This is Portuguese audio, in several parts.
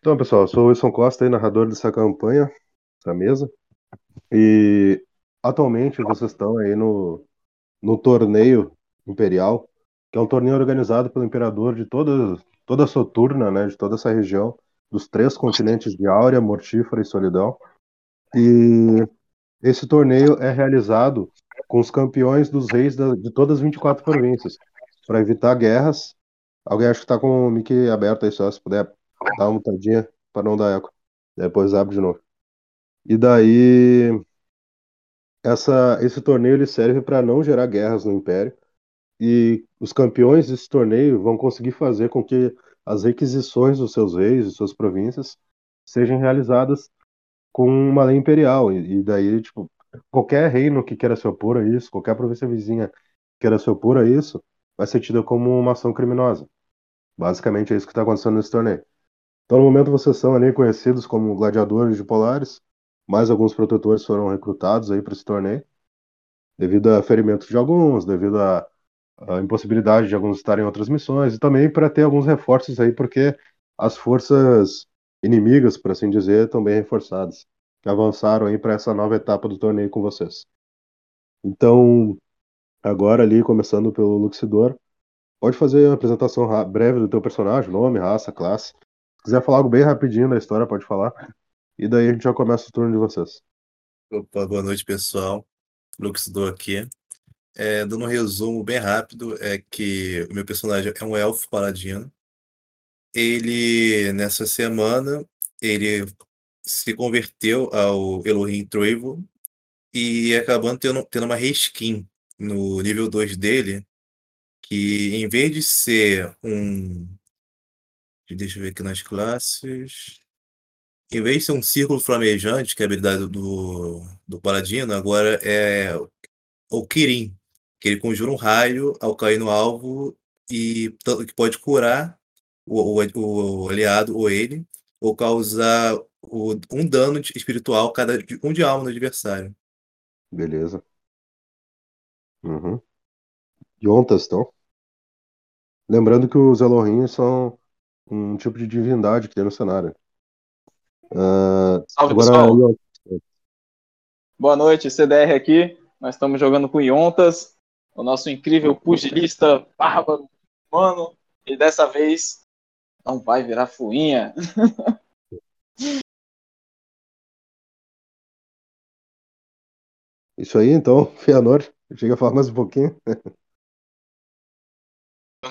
Então, pessoal, eu sou o Wilson Costa, narrador dessa campanha, dessa mesa. E atualmente vocês estão aí no, no torneio imperial, que é um torneio organizado pelo imperador de toda, toda a Soturna, né, de toda essa região, dos três continentes de Áurea, Mortífera e Solidão. E esse torneio é realizado com os campeões dos reis da, de todas as 24 províncias, para evitar guerras. Alguém acha que está com o mic aberto aí só, se puder dar uma mutadinha para não dar eco. Depois abre de novo. E daí essa, esse torneio ele serve para não gerar guerras no Império. E os campeões desse torneio vão conseguir fazer com que as requisições dos seus reis e suas províncias sejam realizadas com uma lei imperial. E daí, tipo, qualquer reino que queira se opor a isso, qualquer província vizinha que queira se opor a isso, vai ser tida como uma ação criminosa. Basicamente é isso que está acontecendo nesse torneio. Então, no momento, vocês são ali conhecidos como gladiadores de Polares, mais alguns protetores foram recrutados aí para esse torneio, devido a ferimentos de alguns, devido a impossibilidade de alguns estarem em outras missões, e também para ter alguns reforços aí, porque as forças inimigas, por assim dizer, estão bem reforçadas, que avançaram aí para essa nova etapa do torneio com vocês. Então, agora ali, começando pelo Luxidor, pode fazer uma apresentação breve do teu personagem, nome, raça, classe. Se quiser falar algo bem rapidinho da história, pode falar. E daí a gente já começa o turno de vocês. Opa, boa noite, pessoal. Luxidor aqui. É, dando um resumo bem rápido, é que o meu personagem é um elfo paladino. Ele, nessa semana, ele se converteu ao Elohim Troivo e acabando tendo, tendo uma reskin no nível 2 dele, que em vez de ser um. Deixa eu ver aqui nas classes. Em vez de ser um círculo flamejante, que é a habilidade do, do Paladino, agora é o Kirin, que ele conjura um raio ao cair no alvo e que pode curar o, o, o aliado ou ele, ou causar o, um dano espiritual cada um de alma no adversário. Beleza. Uhum. Yontas, então. Lembrando que os Elohim são um tipo de divindade que tem no cenário. Uh, Salve, agora, pessoal. Boa noite, CDR aqui. Nós estamos jogando com Yontas, o nosso incrível pugilista bárbaro, mano. E dessa vez não vai virar fuinha. Isso aí, então, Fianor. Chega a falar mais um pouquinho.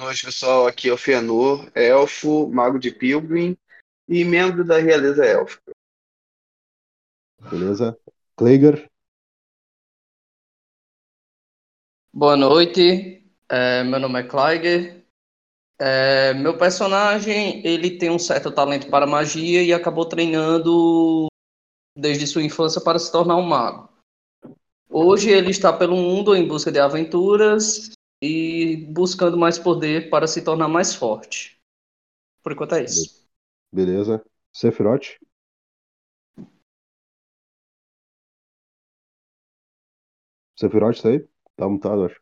Noite, pessoal. Aqui é o Fianor, elfo, mago de Pilgrim e membro da realeza élfica. Beleza. Kleiger. Boa noite. É, meu nome é Kleiger. É, meu personagem ele tem um certo talento para magia e acabou treinando desde sua infância para se tornar um mago. Hoje ele está pelo mundo em busca de aventuras e buscando mais poder para se tornar mais forte. Por enquanto é isso. Beleza. Sephiroth? Sephiroth tá aí? Tá mutado, acho.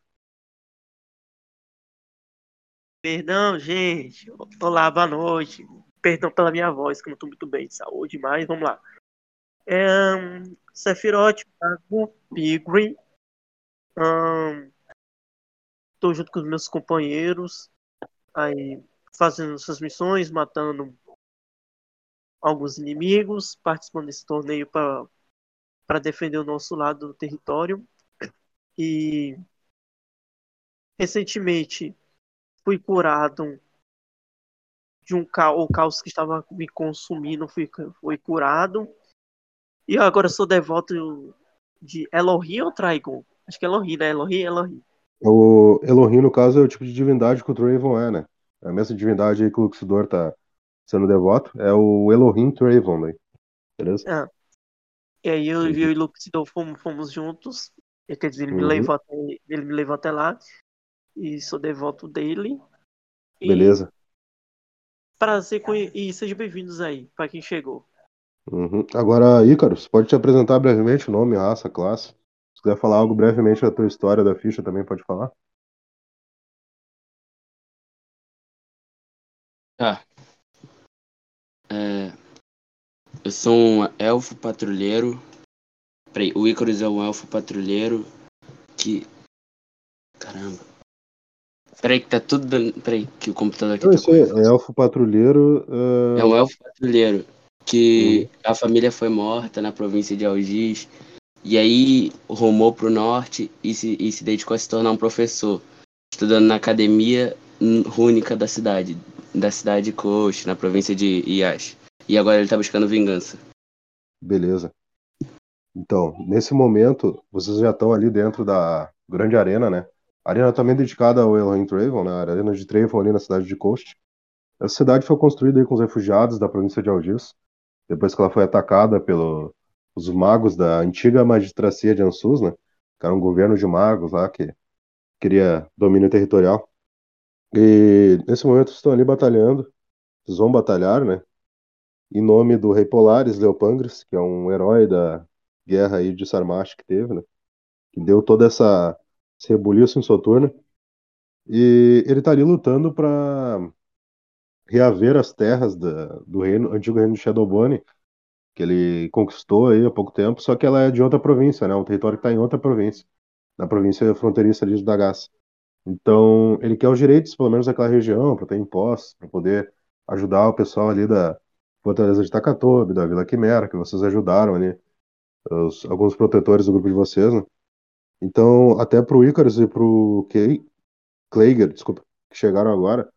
Perdão, gente. Olá, boa noite. Perdão pela minha voz, que eu não tô muito bem de saúde, mas vamos lá. É, um, Sephiroth, Mago, Pigri. Um, tô junto com os meus companheiros, aí fazendo suas missões, matando alguns inimigos, participando desse torneio para defender o nosso lado do território. E recentemente fui curado de um caos, o caos que estava me consumindo, fui, fui curado. E agora sou devoto de Elohim ou Trigon? Acho que é Elohim, né? Elohim, Elohim. O Elohim, no caso, é o tipo de divindade que o Draven é, né? É a mesma divindade aí que o Luxidor tá sendo devoto. É o Elohim Draven, né? Beleza? É. E aí eu, e o Luxidor fomos, fomos juntos. Quer dizer, ele, uhum. me levou até, ele me levou até lá. E sou devoto dele. E Beleza. Prazer com... E sejam bem-vindos aí, para quem chegou. Uhum. Agora, Ícaro, você pode te apresentar brevemente, nome, raça, classe. Se quiser falar algo brevemente da tua história da ficha, também pode falar. Tá. É... Eu sou um elfo patrulheiro. Peraí, o Icarus é um elfo patrulheiro que. Caramba. Peraí, que tá tudo. dando- Peraí, que o computador aqui Não, tá correndo. é elfo patrulheiro. ah, É um elfo patrulheiro que a família foi morta na província de Algiz. E aí rumou pro norte e se, e se dedicou a se tornar um professor, estudando na academia rúnica da cidade, da cidade de Kosh, na província de Iash. E agora ele tá buscando vingança. Beleza. Então, nesse momento, vocês já estão ali dentro da grande arena, né? Arena também é dedicada ao Elohim Travel, né? A arena de Travel ali na cidade de Coast. Essa cidade foi construída aí com os refugiados da província de Algiz, depois que ela foi atacada pelos magos da antiga magistracia de Ansus, né? Que era um governo de magos lá que queria domínio territorial. E nesse momento estão ali batalhando, vocês vão batalhar, né? Em nome do rei Polaris Leopangres, que é um herói da guerra aí de Sarmash que teve, né? Que deu toda essa esse rebuliço em Soturno. E ele tá ali lutando para reaver as terras da, do reino, antigo reino de Shadowbone, que ele conquistou aí há pouco tempo, só que ela é de outra província, né? Um território que está em outra província, na província fronteiriça ali de Dagas. Então, ele quer os direitos, pelo menos daquela região, para ter impostos, para poder ajudar o pessoal ali da Fortaleza de Takatobi, da Vila Quimera, que vocês ajudaram ali, os, alguns protetores do grupo de vocês, né? Então, até pro Icarus e pro Kay, Kleiger, desculpa, que chegaram agora,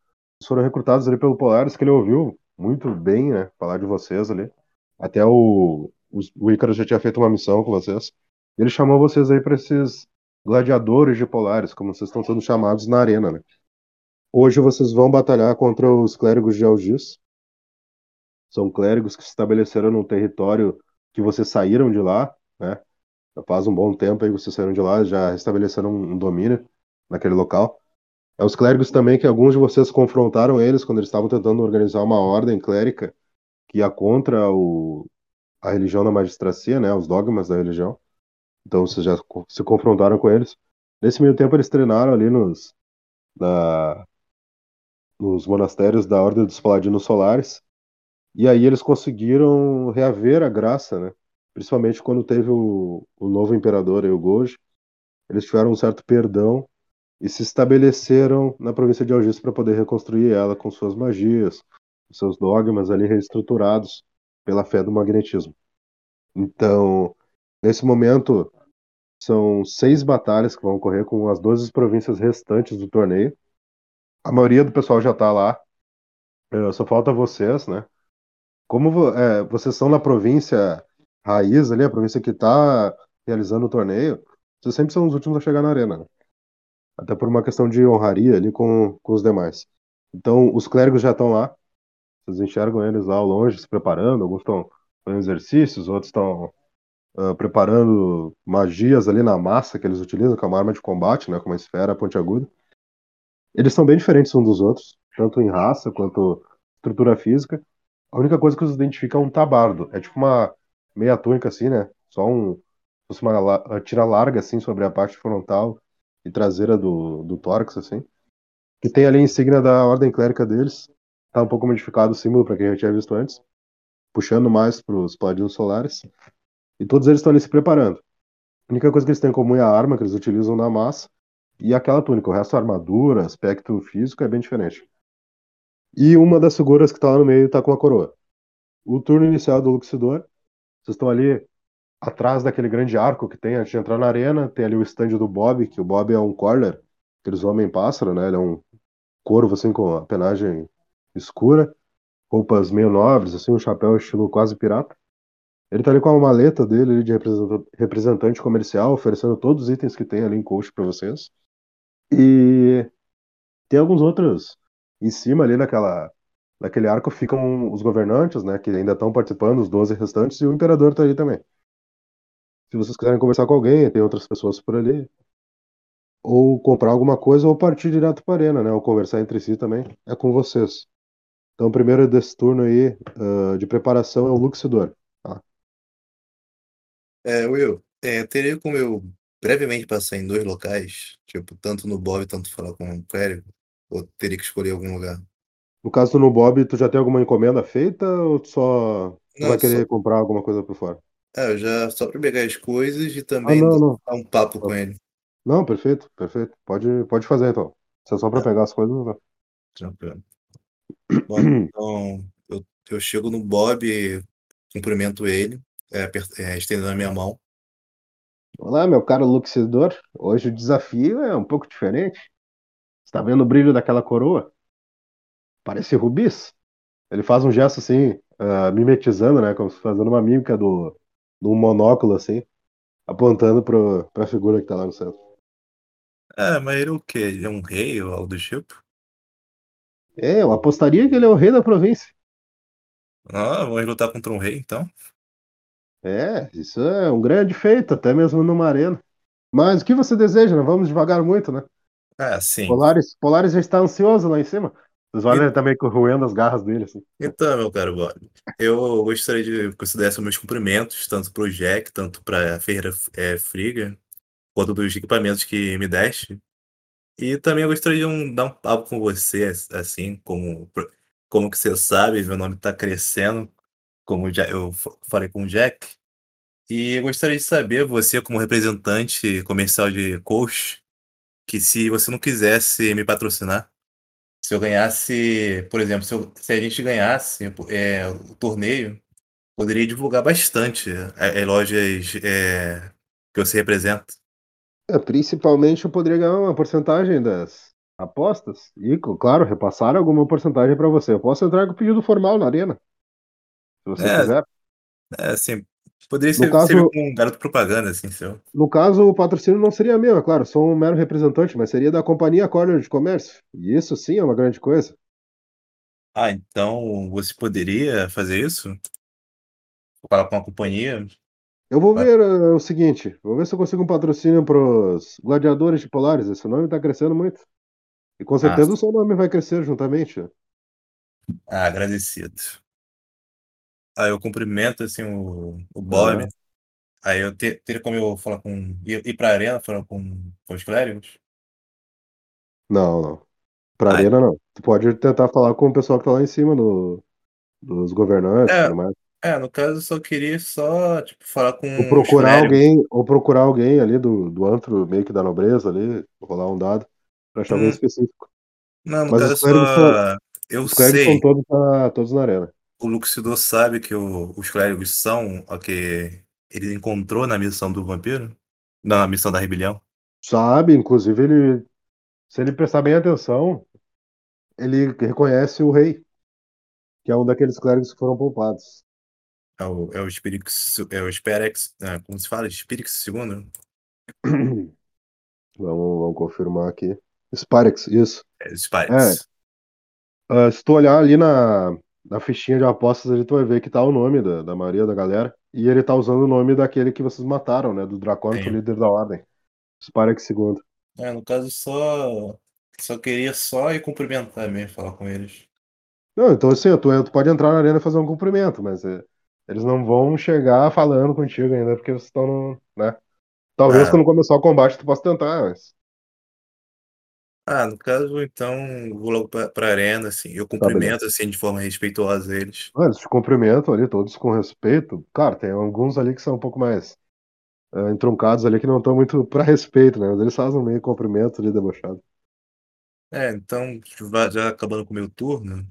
foram recrutados ali pelo Polaris, que ele ouviu muito bem, né, falar de vocês ali. Até o, o, o já tinha feito uma missão com vocês. Ele chamou vocês aí para esses gladiadores de Polaris, como vocês estão sendo chamados na arena, né? Hoje vocês vão batalhar contra os clérigos de Algis. São clérigos que se estabeleceram num território que vocês saíram de lá, né? Já faz um bom tempo aí vocês saíram de lá, já estabeleceram um domínio naquele local. É os clérigos também que alguns de vocês confrontaram eles quando eles estavam tentando organizar uma ordem clérica que ia contra o, a religião da magistracia, né? Os dogmas da religião. Então vocês já se confrontaram com eles. Nesse meio tempo eles treinaram ali nos, na, nos monastérios da Ordem dos Paladinos Solares. E aí eles conseguiram reaver a graça, né? Principalmente quando teve o, o novo imperador, o Gojo. Eles tiveram um certo perdão e se estabeleceram na província de Algis para poder reconstruir ela com suas magias, seus dogmas ali reestruturados pela fé do magnetismo. Então, nesse momento, são seis batalhas que vão ocorrer com as 12 províncias restantes do torneio. A maioria do pessoal já está lá, eh, só falta vocês, né? Como é, vocês são na província raiz ali, a província que está realizando o torneio, vocês sempre são os últimos a chegar na arena, né? Até por uma questão de honraria ali com, com os demais. Então, os clérigos já estão lá, vocês enxergam eles lá ao longe se preparando, alguns estão fazendo exercícios, outros estão ah, preparando magias ali na massa que eles utilizam, que é uma arma de combate, né, com uma esfera pontiaguda. Eles são bem diferentes uns dos outros, tanto em raça quanto estrutura física. A única coisa que os identifica é um tabardo. É tipo uma meia túnica assim, né? Só um, uma tira larga assim sobre a parte frontal e traseira do, do tórax assim. Que tem ali a insígnia da ordem clérica deles. Tá um pouco modificado o símbolo para quem já tinha visto antes, puxando mais para os paladinos solares. E todos eles estão ali se preparando. A única coisa que eles têm em comum é a arma que eles utilizam na massa e aquela túnica. O resto, armadura, aspecto físico é bem diferente. E uma das figuras que está lá no meio está com a coroa. O turno inicial do Luxidor, vocês estão ali atrás daquele grande arco que tem antes de entrar na arena. Tem ali o stand do Bob, que o Bob é um corner, aqueles homem-pássaro, né? Ele é um corvo assim com a penagem escura, roupas meio nobres, assim, um chapéu estilo quase pirata. Ele tá ali com a maleta dele de representa- representante comercial, oferecendo todos os itens que tem ali em coach para vocês. E tem alguns outros em cima ali daquela, daquele arco ficam os governantes, né, que ainda estão participando, os 12 restantes, e o imperador tá ali também. Se vocês quiserem conversar com alguém, tem outras pessoas por ali. Ou comprar alguma coisa, ou partir direto para arena, né, ou conversar entre si também, é com vocês. Então, o primeiro desse turno aí, ah, de preparação é o Luxidor. É, Will, é, teria como eu brevemente passar em dois locais, tipo, tanto no Bob, tanto falar com o clérigo, ou teria que escolher algum lugar? No caso do No Bob, tu já tem alguma encomenda feita ou tu só Não, vai querer só... comprar alguma coisa por fora? É, eu já só para pegar as coisas e também ah, não, não. dar um papo com ele. Não, perfeito, perfeito. Pode, pode fazer então. Se é só para é. pegar as coisas, vai. Tranquilo. Bom, então, eu, eu chego no Bob, cumprimento ele, é, é, estendendo a minha mão. Olá, meu caro Luxidor. Hoje o desafio é um pouco diferente. Está vendo o brilho daquela coroa? Parece rubis. Ele faz um gesto assim, uh, mimetizando, né? Como se fazendo uma mímica do, do monóculo, assim, apontando para a figura que está lá no centro. É, mas ele é o quê? Ele é um rei ou algo do tipo? É, eu apostaria que ele é o rei da província. Ah, vamos lutar contra um rei, então? É, isso é um grande feito, até mesmo numa arena. Mas o que você deseja? Não vamos devagar muito, né? Ah, sim. Polaris, Polaris já está ansioso lá em cima. Olham e... também roendo as garras dele, assim. Então, meu caro Bob, eu gostaria de considerar meus cumprimentos, tanto para o Jack, tanto para a Ferreira é, Friga, quanto dos equipamentos que me deste. E também eu gostaria de um, dar um papo com você, assim, como, como que você sabe, meu nome está crescendo, como eu falei com o Jack. E eu gostaria de saber, você como representante comercial de coach, que se você não quisesse me patrocinar, se eu ganhasse, por exemplo, se, eu, se a gente ganhasse é, o torneio, poderia divulgar bastante as é, é, lojas é, que você representa. É, principalmente eu poderia ganhar uma porcentagem das apostas e, claro, repassar alguma porcentagem para você. Eu posso entrar com pedido formal na arena, se você é, quiser. É, assim, Poderia ser, caso, ser um garoto propaganda, assim, seu. No caso, o patrocínio não seria meu, é claro, sou um mero representante, mas seria da companhia Corner de Comércio. E isso sim é uma grande coisa. Ah, então você poderia fazer isso? Falar com a companhia? Eu vou ver uh, o seguinte, vou ver se eu consigo um patrocínio para os gladiadores de Polares. Esse nome está crescendo muito. E com certeza ah. o seu nome vai crescer juntamente. Ah, agradecido. Aí eu cumprimento assim o, o Bob. Uhum. Aí eu te, teria como eu falar com. ir, ir pra arena falando com, com os clérigos? Não, não. Pra Aí. arena não. Tu pode tentar falar com o pessoal que tá lá em cima no, dos governantes é, e. É, no caso eu só queria só, tipo, falar com ou procurar alguém Ou procurar alguém ali do, do antro meio que da nobreza ali, rolar um dado, pra achar hum. alguém específico. Não, no Mas caso só. São, eu os sei. são todos, todos na arena o Luxidor sabe que o, os clérigos são o que ele encontrou na missão do vampiro? Na missão da rebelião? Sabe, inclusive ele. Se ele prestar bem atenção, ele reconhece o rei, que é um daqueles clérigos que foram poupados. É o, é o Spirix, é o Sperex, é, como se fala? Spirix II? vamos, vamos confirmar aqui. Sparex, isso. É, Sparex. É. Uh, se tu olhar ali na, na fichinha de apostas ali tu vai ver que tá o nome da, da maioria da galera. E ele tá usando o nome daquele que vocês mataram, né? Do Dracônico, líder da ordem. Sparek segundo. É, no caso só. Só queria só ir cumprimentar mesmo, falar com eles. Não, então assim, tu, tu pode entrar na arena e fazer um cumprimento, mas é, eles não vão chegar falando contigo ainda, porque vocês estão no. né? Talvez ah. quando começar o combate tu possa tentar, mas. Ah, no caso, então, vou logo pra, pra arena, assim. Eu tá, cumprimento, assim, de forma respeitosa eles. Ah, eles te cumprimentam ali, todos com respeito. Cara, tem alguns ali que são um pouco mais uh, entroncados ali, que não estão muito pra respeito, né? Mas eles fazem meio cumprimento ali, debochado. É, então, já acabando com o meu turno,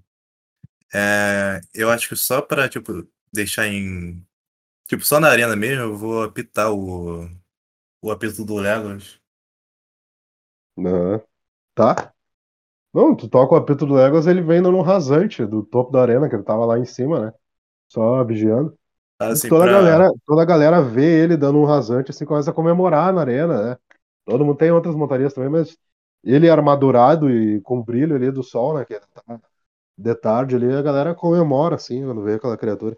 é, eu acho que só pra, tipo, deixar em. Tipo, só na arena mesmo, eu vou apitar o, o apito do Legolas. Aham. Tá? Não, tu toca o apito do Legolas, ele vem no rasante do topo da arena, que ele tava lá em cima, né? Só vigiando. Assim, toda, pra... a galera, toda a galera vê ele dando um rasante, assim, começa a comemorar na arena, né? Todo mundo tem outras montarias também, mas ele armadurado e com brilho ali do sol, né? Que tá de tarde ali, a galera comemora, assim, quando vê aquela criatura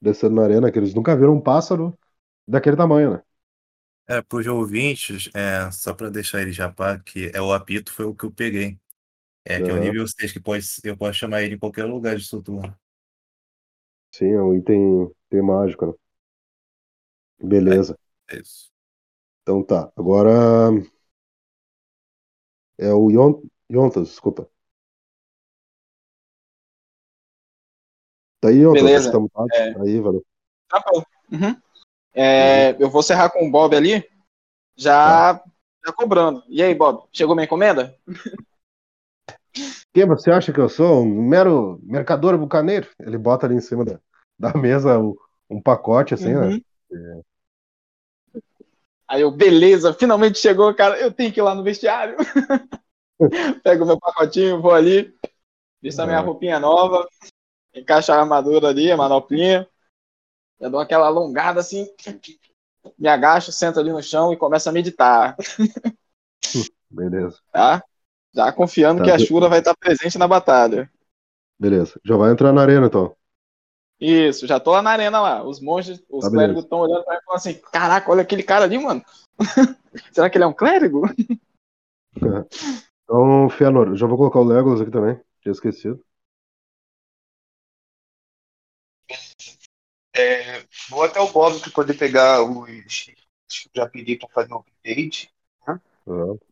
descendo na arena, que eles nunca viram um pássaro daquele tamanho, né? É, para os ouvintes, é, só para deixar ele já pá, que é o apito foi o que eu peguei. É, que é o nível 6, que pode, eu posso chamar ele em qualquer lugar de estrutura. Sim, é um item, item mágico, né? Beleza. É, é isso. Então tá. Agora é o Yon... Yontas, desculpa. Tá aí, ó, Beleza. tá. É. Aí, valeu. Tranquilo. Uhum. É, eu vou cerrar com o Bob ali, já, já cobrando. E aí, Bob, chegou minha encomenda? Quem você acha que eu sou? Um mero mercador bucaneiro? Ele bota ali em cima da, da mesa o- um pacote, assim, né? Uhum. Aí eu, beleza, finalmente chegou, cara. Eu tenho que ir lá no vestiário. Pego meu pacotinho, vou ali, visto a minha É. roupinha nova, encaixo a armadura ali, a manoplinha. Eu dou aquela alongada assim, me agacho, sento ali no chão e começo a meditar, Beleza, tá? Já confiando Tá, que a Shura vai estar presente na batalha. beleza. Já vai entrar na arena, então. Isso, já tô lá na arena lá. Os monges, os Tá, clérigos estão olhando pra mim e falando assim: Caraca, olha aquele cara ali, mano. Será que ele é um clérigo? Então, Fianor, já vou colocar o Legolas aqui também. Tinha esquecido. É, vou até o Bob para poder pegar os que eu já pedi para fazer o update. Ah,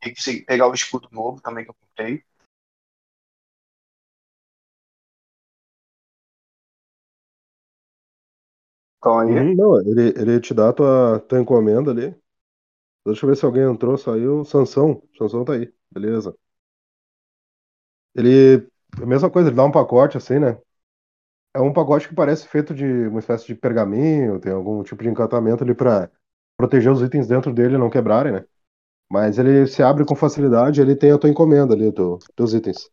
E que se- pegar o escudo novo também que eu comprei. Então aí. uhum, não, ele, ele te dá a tua, tua encomenda ali. Deixa eu ver se alguém entrou, saiu. Sansão. Sansão tá aí. Beleza. Ele. A mesma coisa, ele dá um pacote assim, né? É um pacote que parece feito de uma espécie de pergaminho, tem algum tipo de encantamento ali pra proteger os itens dentro dele e não quebrarem, né? Mas ele se abre com facilidade, ele tem a tua encomenda ali, teu, teus itens.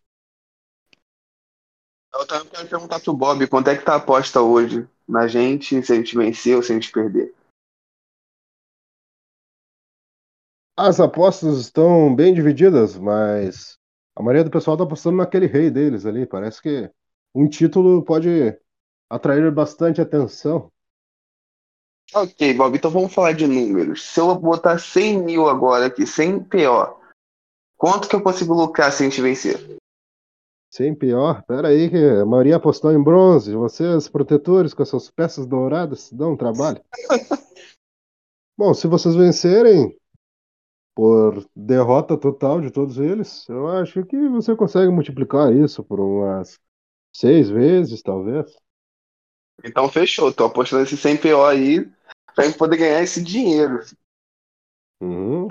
Eu também quero perguntar pro Bob quanto é que tá a aposta hoje na gente, se a gente vencer ou se a gente perder. As apostas estão bem divididas, mas a maioria do pessoal tá apostando naquele rei deles ali. Parece que um título pode atrair bastante atenção. Ok, Bob, então vamos falar de números. Se eu botar 100 mil agora aqui, 100 PO, quanto que eu consigo lucrar se a gente vencer? Sem pior, pera aí que a maioria apostou em bronze. Vocês, protetores, com essas peças douradas, dão um trabalho. Bom, se vocês vencerem por derrota total de todos eles, eu acho que você consegue multiplicar isso por umas seis vezes, talvez. Então fechou, tô apostando esse 100 PO aí pra gente poder ganhar esse dinheiro. Uhum.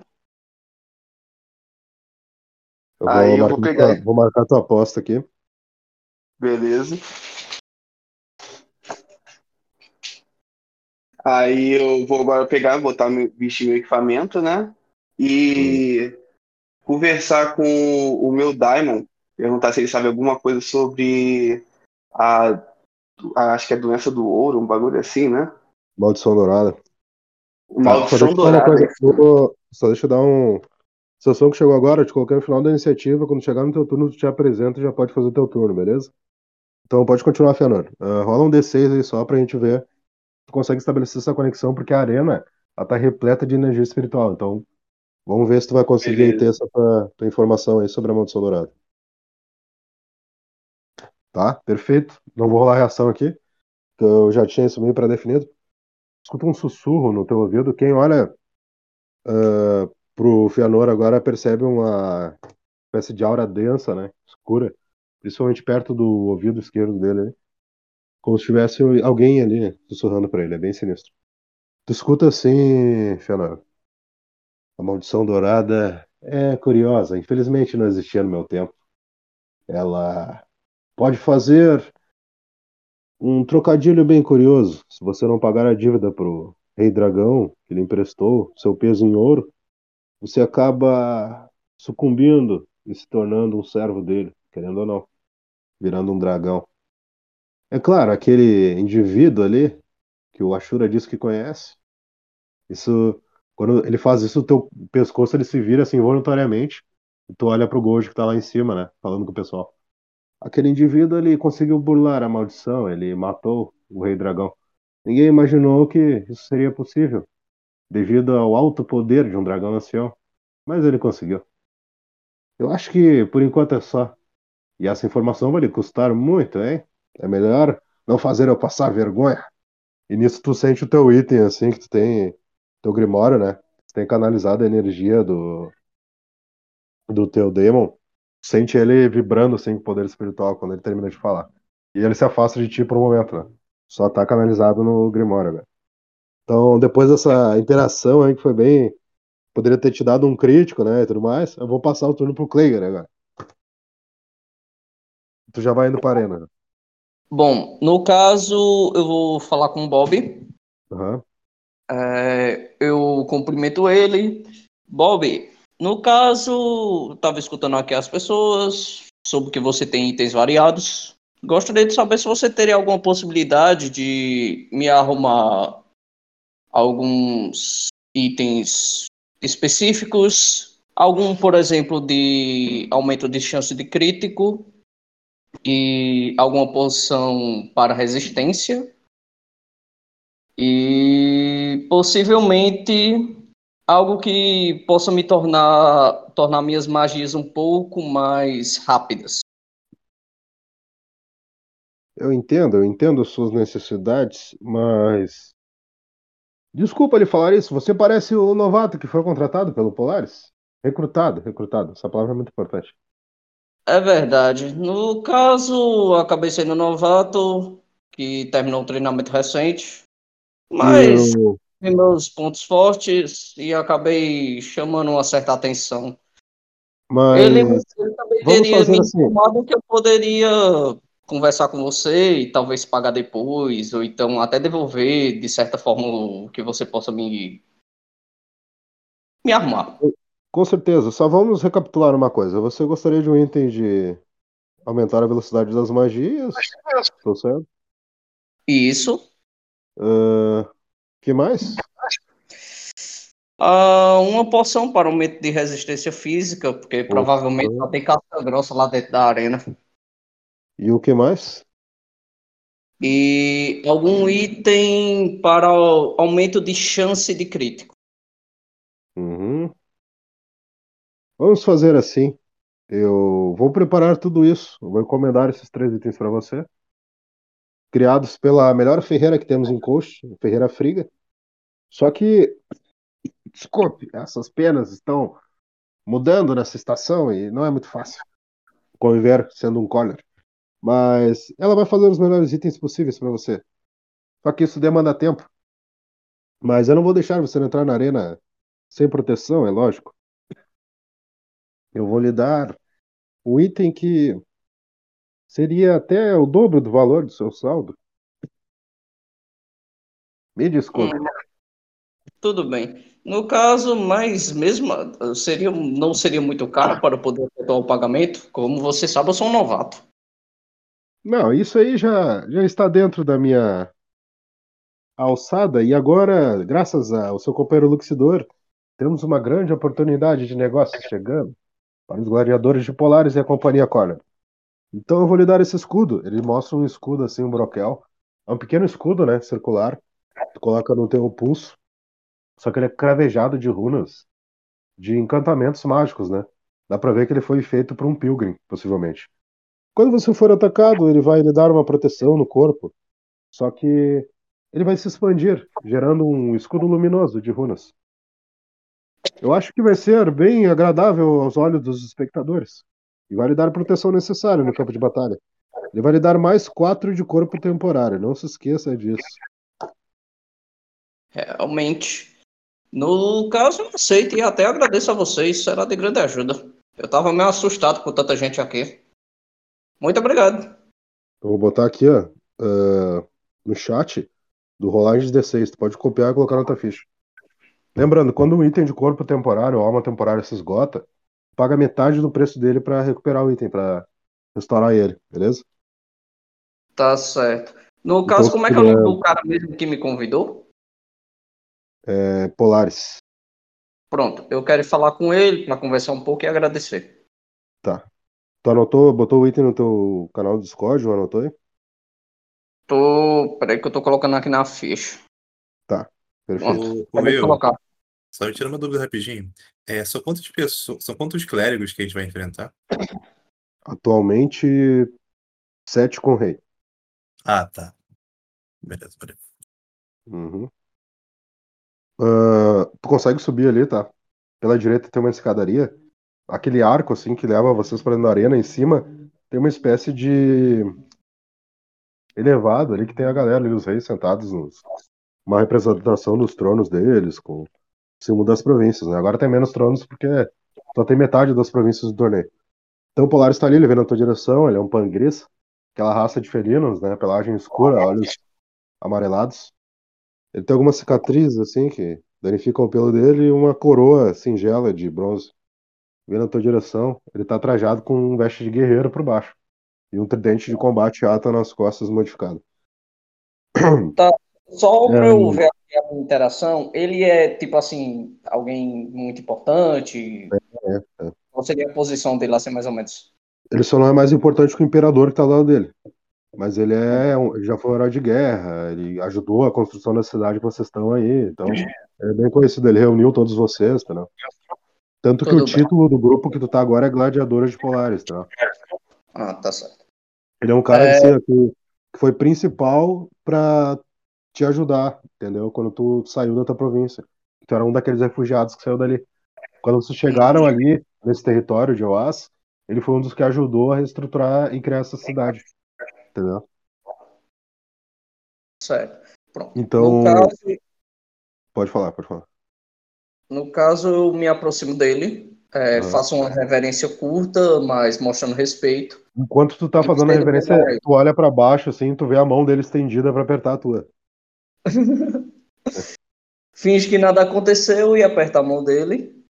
Eu Aí eu vou pegar. tua- vou marcar tua aposta aqui. Beleza. Aí eu vou agora pegar, botar, meu- vestir meu equipamento, né? E conversar com o meu Daimon, perguntar se ele sabe alguma coisa sobre a, a- acho que é a doença do ouro, um bagulho assim, né? Maldição dourada. Maldição uma dourada. coisa. Só deixa eu dar um. Situação que chegou agora, eu te coloquei no final da iniciativa. Quando chegar no teu turno, tu te apresenta e já pode fazer o teu turno, beleza? Então pode continuar, Fernando. Ah, rola um D6 aí só pra gente ver. se Tu consegue estabelecer essa conexão, porque a arena ela tá repleta de energia espiritual. Então, vamos ver se tu vai conseguir aí ter Beleza. essa tua, tua informação aí sobre a maldição dourada. Tá? Perfeito. Não vou rolar reação aqui, eu já tinha isso meio pré-definido. Escuta um sussurro no teu ouvido. Quem olha ah, pro Fianor agora percebe uma espécie de aura densa, né? Escura. Principalmente perto do ouvido esquerdo dele. né? Como se tivesse alguém ali sussurrando pra ele. É bem sinistro. Tu escuta assim, Fianor. A maldição dourada é curiosa. Infelizmente não existia no meu tempo. Ela pode fazer um trocadilho bem curioso. Se você não pagar a dívida pro Rei Dragão, que lhe emprestou seu peso em ouro, você acaba sucumbindo e se tornando um servo dele, querendo ou não, virando um dragão. É claro, aquele indivíduo ali, que o Ashura diz que conhece, isso, quando ele faz isso, o teu pescoço ele se vira assim voluntariamente, e tu olha pro Gojo que tá lá em cima, né, falando com o pessoal. Aquele indivíduo ele conseguiu burlar a maldição, ele matou o Rei Dragão. Ninguém imaginou que isso seria possível, devido ao alto poder de um dragão ancião. Mas ele conseguiu. Eu acho que por enquanto é só. E essa informação vai lhe custar muito, hein? É melhor não fazer eu passar vergonha. E nisso tu sente o teu item, assim, que tu tem. Teu grimório, né? Tu tem canalizado a energia do. Do teu demon. Sente ele vibrando, assim, com poder espiritual quando ele termina de falar. E ele se afasta de ti por um momento, né? Só tá canalizado no Grimório, né? Então, depois dessa interação aí que foi bem. Poderia ter te dado um crítico, né? E tudo mais. Eu vou passar o turno pro Kleiger agora. Tu já vai indo pra arena. né? Bom, no caso, eu vou falar com o Bob. Aham. É, eu cumprimento ele. Bob, no caso, estava escutando aqui as pessoas, soube que você tem itens variados. Gostaria de saber se você teria alguma possibilidade de me arrumar alguns itens específicos. Algum, por exemplo, de aumento de chance de crítico e alguma poção para resistência. E possivelmente algo que possa me tornar tornar minhas magias um pouco mais rápidas. Eu entendo, eu entendo as suas necessidades, mas. Desculpa lhe falar isso, você parece o novato que foi contratado pelo Polaris. Recrutado, recrutado. Essa palavra é muito importante. É verdade. No caso, acabei sendo novato, que terminou o treinamento recente, mas Eu- meus pontos fortes e acabei chamando uma certa atenção. Mas. Ele, ele também teria me assim. informado que eu poderia conversar com você e talvez pagar depois, ou então até devolver de certa forma o que você possa me me arrumar. Com certeza, só vamos recapitular uma coisa. Você gostaria de um item de aumentar a velocidade das magias? Tô certo? Isso. Ah, que mais? Ah, uma poção para aumento de resistência física, porque provavelmente Poção. só tem casca grossa lá dentro da arena. E o que mais? E algum item para o aumento de chance de crítico. Uhum. Vamos fazer assim. Eu vou preparar tudo isso. Eu vou encomendar esses três itens para você. Criados pela melhor ferreira que temos em Coast, a Ferreira Friga. Só que, desculpe, essas penas estão mudando nessa estação e não é muito fácil conviver sendo um collar. Mas ela vai fazer os melhores itens possíveis para você. Só que isso demanda tempo. Mas eu não vou deixar você entrar na arena sem proteção, é lógico. Eu vou lhe dar um item que seria até o dobro do valor do seu saldo. Me desculpe. Hum, tudo bem. No caso, mas mesmo seria, não seria muito caro para poder efetuar o pagamento? Como você sabe, eu sou um novato. Não, isso aí já, já está dentro da minha alçada e agora, graças ao seu companheiro Luxidor, temos uma grande oportunidade de negócio chegando para os gladiadores de Polaris e a Companhia Corner. Então eu vou lhe dar esse escudo. Ele mostra um escudo assim, um broquel. É um pequeno escudo, né, circular. Tu coloca no teu pulso. Só que ele é cravejado de runas de encantamentos mágicos, né? Dá pra ver que ele foi feito por um pilgrim, possivelmente. Quando você for atacado, ele vai lhe dar uma proteção no corpo. Só que ele vai se expandir, gerando um escudo luminoso de runas. Eu acho que vai ser bem agradável aos olhos dos espectadores. E vai lhe dar a proteção necessária no campo de batalha. Ele vai lhe dar mais 4 de corpo temporário, não se esqueça disso. Realmente. No caso, eu aceito e até agradeço a vocês, será de grande ajuda. Eu tava meio assustado com tanta gente aqui. Muito obrigado. Eu vou botar aqui, ó, ah, no chat do Rolagem 16. Tu pode copiar e colocar na tua ficha. Lembrando, quando um item de corpo temporário ou alma temporária se esgota, paga metade do preço dele pra recuperar o item, pra restaurar ele, beleza? Tá certo. No caso, Então, como é que é o nome do cara mesmo que me convidou? É, Polaris. Pronto, eu quero falar com ele para conversar um pouco e agradecer. Tá. Tu anotou, botou o item no teu canal do Discord, ou anotou aí? Tô. Peraí que eu tô colocando aqui na ficha. Perfeito. Ô, Pode meu, colocar. Só me tira uma dúvida rapidinho. É, são quantas pessoas, são quantos clérigos que a gente vai enfrentar? Atualmente, 7 com rei. Ah, tá. Beleza, beleza. Uhum. Ah, tu consegue subir ali, tá? Pela direita tem uma escadaria. Aquele arco, assim, que leva vocês para dentro da arena, em cima, tem uma espécie de elevado ali que tem a galera ali, os reis sentados nos. Uma representação dos tronos deles, com o símbolo das províncias, né? Agora tem menos tronos porque só tem metade das províncias do torneio. Então o Polaris tá ali, ele vem na tua direção, ele é um pangris, aquela raça de felinos, né? Pelagem escura, olhos amarelados. Ele tem algumas cicatrizes, assim, que danificam o pelo dele e uma coroa singela de bronze. Vem na tua direção, ele tá trajado com um veste de guerreiro por baixo. E um tridente de combate ata nas costas modificado. Tá. Só pra É, eu ver a interação, ele é, tipo assim, alguém muito importante? É, é. Qual seria a posição dele, assim, mais ou menos? Ele só não é mais importante que o imperador que tá ao lado dele. Mas ele é um- ele já foi um herói de guerra, ele ajudou a construção da cidade que vocês estão aí. Então, é bem conhecido, ele reuniu todos vocês, tá? né? Tanto que Tudo o bem. título do grupo que tu tá agora é Gladiadores de Polaris, tá? Ah, tá certo. Ele é um cara É. assim, que, que foi principal pra te ajudar, entendeu? Quando tu saiu da tua província. Tu era um daqueles refugiados que saiu dali. Quando vocês chegaram ali, nesse território de Oás, ele foi um dos que ajudou a reestruturar e criar essa cidade. Entendeu? Certo. Pronto. Então- No caso, Pode falar, pode falar. no caso, eu me aproximo dele, é, Aham. faço uma reverência curta, mas mostrando respeito. Enquanto tu tá fazendo a reverência, tu olha pra baixo, assim, tu vê a mão dele estendida pra apertar a tua. Finge que nada aconteceu e aperta a mão dele.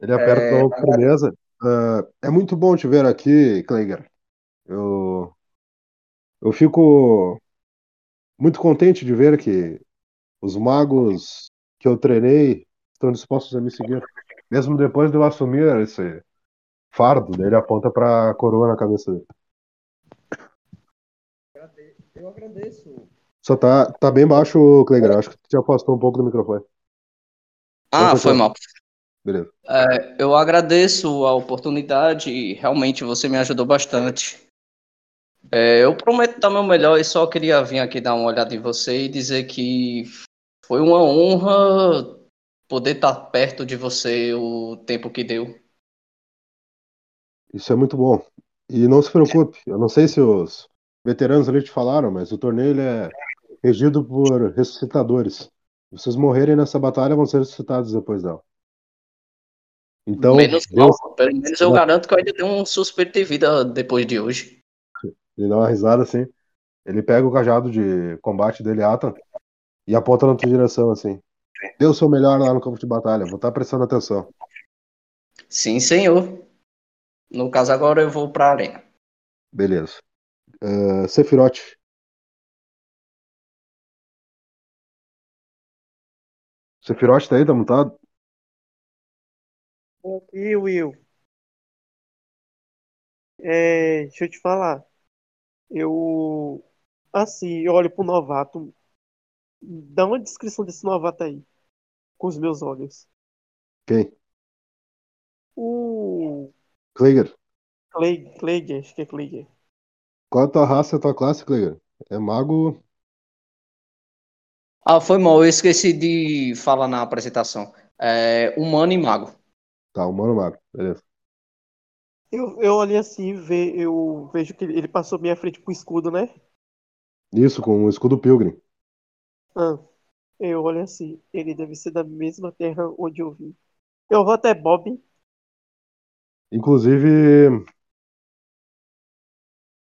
Ele aperta É, a mão com firmeza. Ah, é muito bom te ver aqui, Kleiger. Eu, eu fico muito contente de ver que os magos que eu treinei estão dispostos a me seguir. Mesmo depois de eu assumir esse fardo, ele aponta pra coroa na cabeça dele. Eu agradeço. Só tá, tá bem baixo, Kleiger. Eu Acho que tu te afastou um pouco do microfone. Ah, foi mal. Beleza. É, eu agradeço a oportunidade e realmente você me ajudou bastante. É, eu prometo dar meu melhor e só queria vir aqui dar uma olhada em você e dizer que foi uma honra poder estar perto de você o tempo que deu. Isso é muito bom. E não se preocupe, eu não sei se os veteranos ali te falaram, mas o torneio ele é regido por ressuscitadores. Se vocês morrerem nessa batalha, vão ser ressuscitados depois dela. Então, menos Deus, pelo menos eu garanto que eu ainda tenho um suspeito de vida depois de hoje. ele dá uma risada assim. Ele pega o cajado de combate dele, Atan, e aponta na tua direção assim. Dê o seu melhor lá no campo de batalha, vou estar prestando atenção. Sim, senhor. No caso, agora eu vou pra arena. Beleza. Uh, Sephiroth. Sephiroth tá aí, tá mutado? Aqui, Will. É, deixa eu te falar. Eu, assim, eu olho pro novato. Dá uma descrição desse novato aí. Com os meus olhos. Quem? O Kleiger. Clay, Clayger, acho que é Clayger. Qual é a tua raça e a tua classe, Kleiger? É mago. Ah, foi mal, eu esqueci de falar na apresentação. É, humano e mago. Tá, humano mago. Beleza. Eu, eu olhei assim, ve, eu vejo que ele, ele passou minha frente com o escudo, né? Isso, com o escudo Pilgrim. Ah, eu olho assim, ele deve ser da mesma terra onde eu vim. Eu vou até Bob. Inclusive,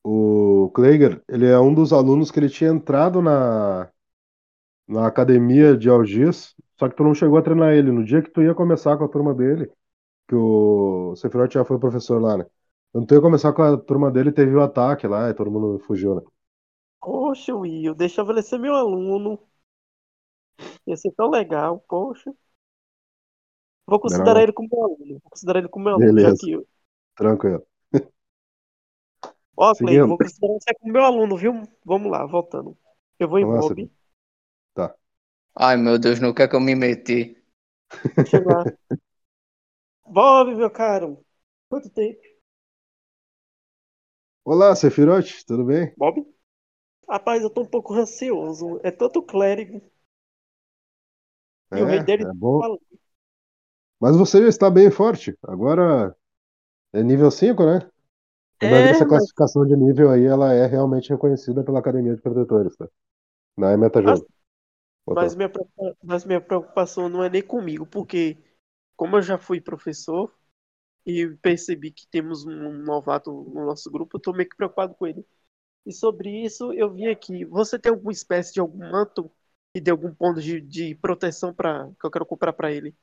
o Kleiger, ele é um dos alunos que ele tinha entrado na, na academia de Algiz, só que tu não chegou a treinar ele. No dia que tu ia começar com a turma dele, que o Sephiroth já foi professor lá, né? Quando tu ia começar com a turma dele, teve o ataque lá e todo mundo fugiu, né? Poxa, Will, deixa ele ser meu aluno. Ia ser tão legal, poxa. Vou considerar Não. ele como meu aluno. Vou considerar ele como meu aluno, Beleza. eu... Tranquilo. Ó, Clay, vou considerar você como meu aluno, viu? Vamos lá, voltando. Eu vou em lá, Bob. Ai, meu Deus, no que é que eu me meti? Chegar. Bob, meu caro. Quanto tempo? Olá, Sephiroth, tudo bem? Bob? Rapaz, eu tô um pouco ansioso. É tanto clérigo. E o rei dele é bom. fala. Mas você já está bem forte. Agora é nível 5, né? Que É, essa mas, classificação de nível aí, ela é realmente reconhecida pela Academia de Protetores, tá? Não é metajogo. Botou. Mas minha, mas minha preocupação não é nem comigo, porque como eu já fui professor e percebi que temos um novato no nosso grupo, eu tô meio que preocupado com ele. E sobre isso, eu vim aqui. Você tem alguma espécie de algum manto e de algum ponto de, de proteção para que eu quero comprar pra ele?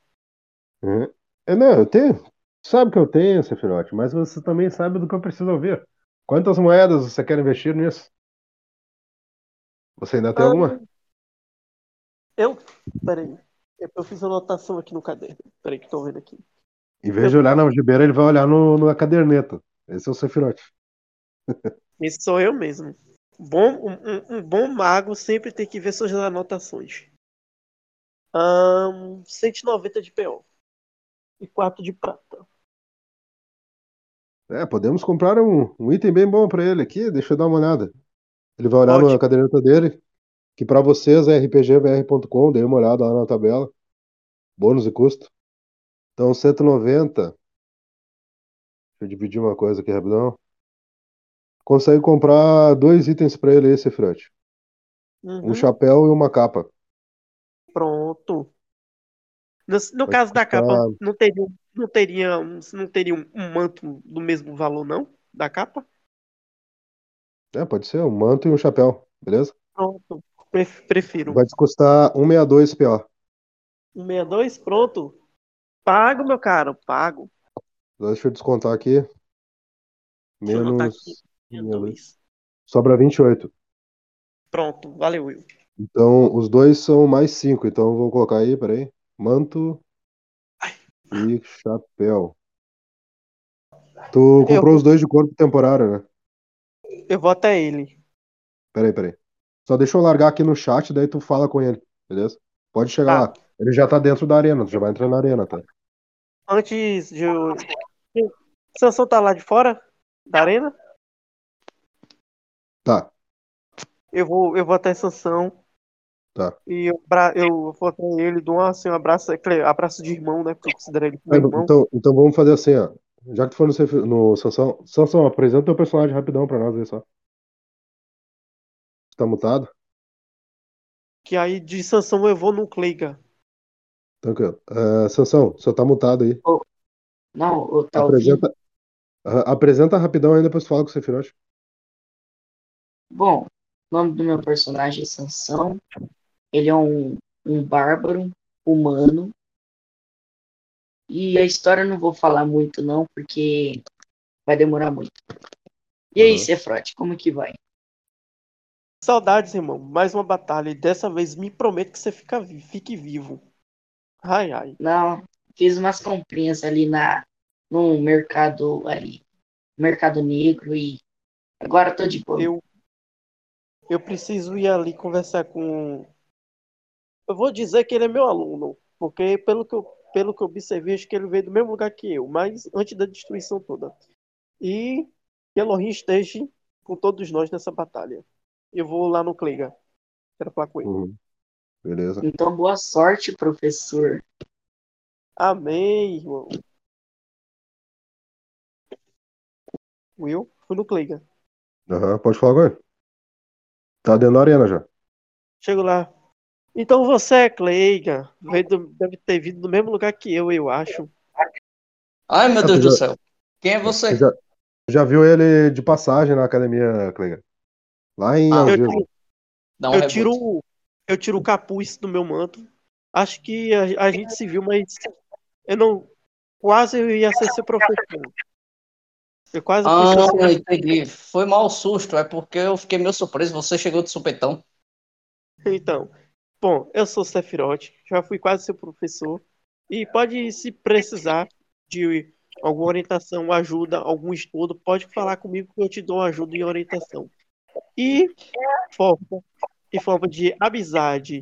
Uhum. É, não, eu tenho. Sabe que eu tenho, Sefirote, mas você também sabe do que eu preciso ouvir. Quantas moedas você quer investir nisso? Você ainda tem Ah, alguma? Eu. Peraí. Eu eu fiz anotação aqui no caderno. Peraí, que tô vendo aqui. Em vez de olhar na algibeira, ele vai olhar no, na caderneta. Esse é o Sefirote. Esse sou eu mesmo. Bom, um, um- um bom mago sempre tem que ver suas anotações. Ahn, 190 de PO. E 4 de prata. É, podemos comprar um, um item bem bom pra ele aqui. Deixa eu dar uma olhada. Ele vai olhar na Ótimo. caderneta dele, que pra vocês é rpgvr.com. Dei uma olhada lá na tabela. Bônus e custo. Então, 190. Deixa eu dividir uma coisa aqui rapidão. Consegue comprar dois itens pra ele aí, Sefirote. Um Uhum, chapéu e uma capa. pronto. No, no caso da capa, não teria, não teria, um- não teria um, um manto do mesmo valor, não? Da capa? É, pode ser um manto e um chapéu, beleza? Pronto. Pref- Prefiro. Vai te custar 162 PO. 162, pronto. Pago, meu caro, pago. Deixa eu descontar aqui. Menos. aqui. menos- 162. Sobra 28. Pronto, valeu, Will. Então, os dois são mais 5. Então, vou colocar aí, peraí. Manto e chapéu. Tu comprou Eu- os dois de corpo temporário, né? Eu vou até ele. Peraí, peraí. Só deixa eu largar aqui no chat, daí tu fala com ele, beleza? Pode chegar Tá. lá. Ele já tá dentro da arena, tu já vai entrar na arena, tá? Antes de eu. Sansão tá lá de fora da arena? Tá, Eu vou, eu vou até Sansão. Tá. E eu, eu vou até ele, dou assim, um abraço, abraço de irmão, né? Porque eu considero ele como É, irmão. Então, então vamos fazer assim, ó. Já que tu for no, no Sansão, Sansão, apresenta teu personagem rapidão pra nós aí só. Tá mutado? Que aí de Sansão eu vou no Cleiga. Tranquilo. É, Sansão, só tá mutado aí. Não, o tá? Apresenta, a- apresenta rapidão aí, depois fala com o Sephiroth. Bom, o nome do meu personagem é Sansão. Ele é um, um bárbaro humano. E a história eu não vou falar muito, não, porque vai demorar muito. E aí, Uhum. Cefrote, como que vai? Saudades, irmão. Mais uma batalha. E dessa vez me prometo que você fica, fique vivo. Ai, ai. Não, fiz umas comprinhas ali na, no mercado ali, mercado negro e agora tô de boa. Eu, eu preciso ir ali conversar com. Eu vou dizer que ele é meu aluno, porque pelo que eu, pelo que eu observei, acho que ele veio do mesmo lugar que eu, mas antes da destruição toda. E que Elohim esteja com todos nós nessa batalha. Eu vou lá no Cleiga. Quero falar com ele. Uhum. Beleza. Então, boa sorte, professor. Amém, irmão. Will, fui no Cleiga. Aham, pode falar agora. Tá dentro da arena já. Chego lá. Então você é Cleiga. Do- deve ter vindo do mesmo lugar que eu, eu acho. Ai, meu Ah, Deus do já- céu. Quem é você? Já, já viu ele de passagem na academia, Clega? Lá em Ah, Eu tiro, Dá um eu tiro, eu tiro o capuz do meu manto. Acho que a, a gente se viu, mas eu não. Quase eu ia ser seu professor. Eu quase Ah, professor. entendi. Foi mal susto, é porque eu fiquei meio surpreso. Você chegou de supetão. Então, bom, eu sou Sephiroth, já fui quase seu professor. E pode, se precisar de alguma orientação, ajuda, algum estudo, pode falar comigo que eu te dou ajuda e orientação. E forma, e forma de amizade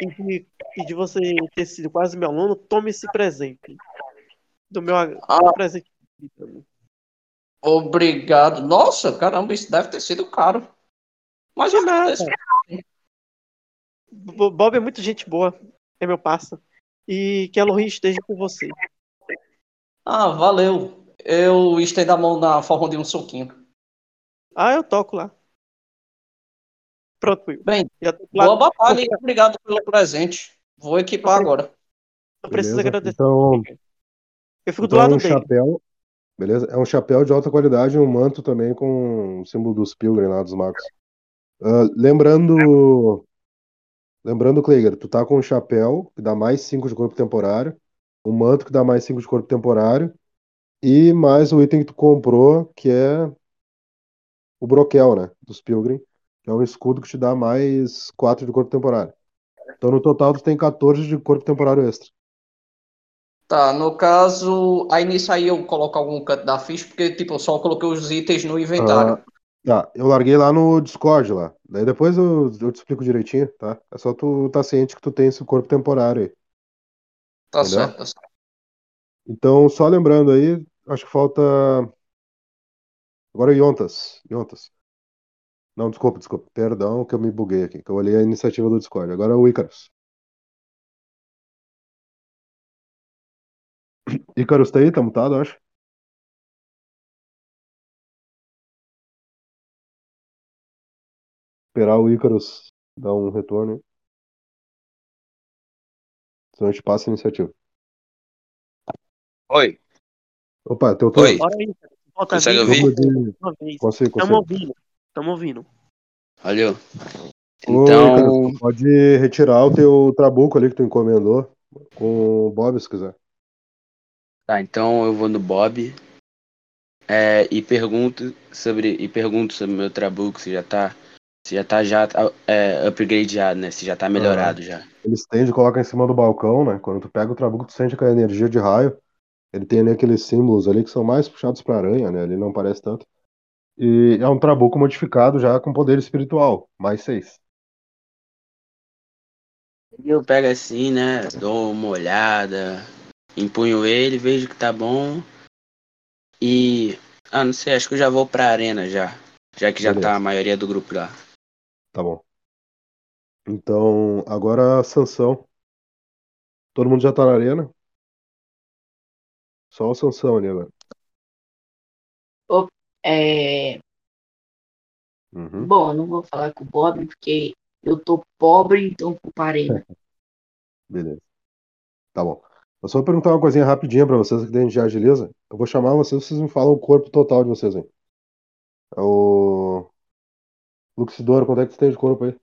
e de, e de você ter sido quase meu aluno, tome esse presente. Do meu Ah. presente. Obrigado. Nossa, caramba, isso deve ter sido caro. Mas esse- Bo- Bob é muito gente boa, é meu parça. E que Elohim esteja com você. Ah, valeu. eu estendo a mão na forma de um soquinho. Ah, eu toco lá. Pronto, Will. Bem, Já tô lá. boa batalha e obrigado pelo presente. Vou equipar agora. Não precisa agradecer. Então, Eu fico do então é lado um dele. chapéu. Beleza? É um chapéu de alta qualidade e um manto também com o símbolo dos Pilgrim lá dos magos. Ah, lembrando. Lembrando, Kleiger, tu tá com um chapéu que dá mais 5 de corpo temporário, um manto que dá mais 5 de corpo temporário, e mais o item que tu comprou, que é o broquel, né? Dos Pilgrim, que é um escudo que te dá mais 4 de corpo temporário. Então no total tu tem 14 de corpo temporário extra. Tá, no caso, aí nisso aí eu coloco algum canto da ficha, porque tipo, eu só coloquei os itens no inventário. Tá, eu larguei lá no Discord lá. Daí depois eu, eu te explico direitinho, tá? É só tu tá ciente que tu tem esse corpo temporário aí. tá entendeu? certo, tá certo. Então, só lembrando aí, acho que falta. Agora o Yontas. Yontas. Não, desculpa, desculpa. Perdão que eu me buguei aqui, que eu olhei a iniciativa do Discord. Agora é o Icarus. Icarus tá aí? Tá mutado, eu acho. Esperar o Icarus dar um retorno. aí. Senão a gente passa a iniciativa. Oi, Opa, teu turno. oi. Bora aí, cara. Volta Consegue ouvir? De- vez. Consigo, consigo. ouvindo. Tamo ouvindo. Valeu. Ô, Então, tu pode retirar o teu trabuco ali que tu encomendou com o Bob, se quiser. Tá, então eu vou no Bob é, e pergunto sobre e pergunto sobre o meu trabuco se já tá se já tá já é, upgradeado, né? Se já tá melhorado já. Ele estende e coloca em cima do balcão, né? Quando tu pega o trabuco, tu sente aquela energia de raio. Ele tem ali aqueles símbolos ali que são mais puxados pra aranha, né? Ele não parece tanto. E é um trabuco modificado já com poder espiritual, mais seis. Eu pego assim, né? Dou uma olhada, empunho ele, vejo que tá bom. E. Ah, não sei, acho que eu já vou pra arena já. Já que já Beleza. tá a maioria do grupo lá. Tá bom. Então, agora a Sansão. Todo mundo já tá na arena? Só o Sansão ali agora. É, Uhum. bom, eu não vou falar com o Bob porque eu tô pobre, então arena. Beleza. Tá bom. Eu só vou perguntar uma coisinha rapidinha pra vocês que daí a gente já agiliza. Eu vou chamar vocês, vocês me falam o corpo total de vocês aí. É o. Luxidor, quanto é que tu tem de corpo aí?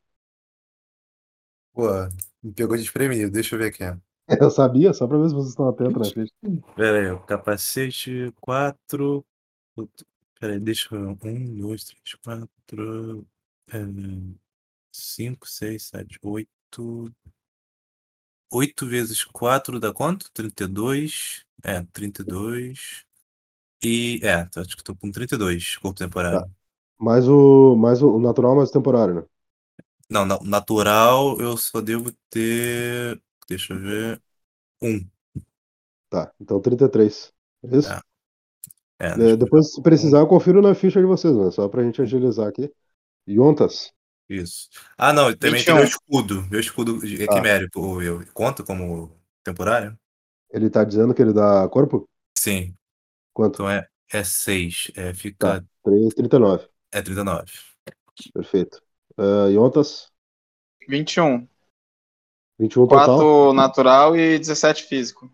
Pô, me pegou desprevenido. Deixa eu ver aqui. Eu sabia, só pra ver se vocês estão atentos na ficha. Pera aí, o capacete 4. Pera aí, deixa eu. 1, 2, 3, 4. 5, 6, 7, 8. 8 vezes 4 dá quanto? 32. É, 32. E. É, acho que tô com 32 corpo temporário. Mais o, mais o, o natural, mais o temporário, né? Não, na- natural eu só devo ter. Deixa eu ver. 1. Tá, então 33. É isso? É, É, É, depois, se precisar, eu confiro na ficha de vocês, né? Só pra gente agilizar aqui. Yontas. Isso. Ah, não, também tem 21. meu escudo. Meu escudo Tá. quimérico. ou eu Conta como temporário? Ele tá dizendo que ele dá corpo? Sim. Quanto? Então é, é 6. É, fica. Tá. 3, 39. É 39. Perfeito. Uh, Yontas, 21. 21 total. 4 natural e 17 físico.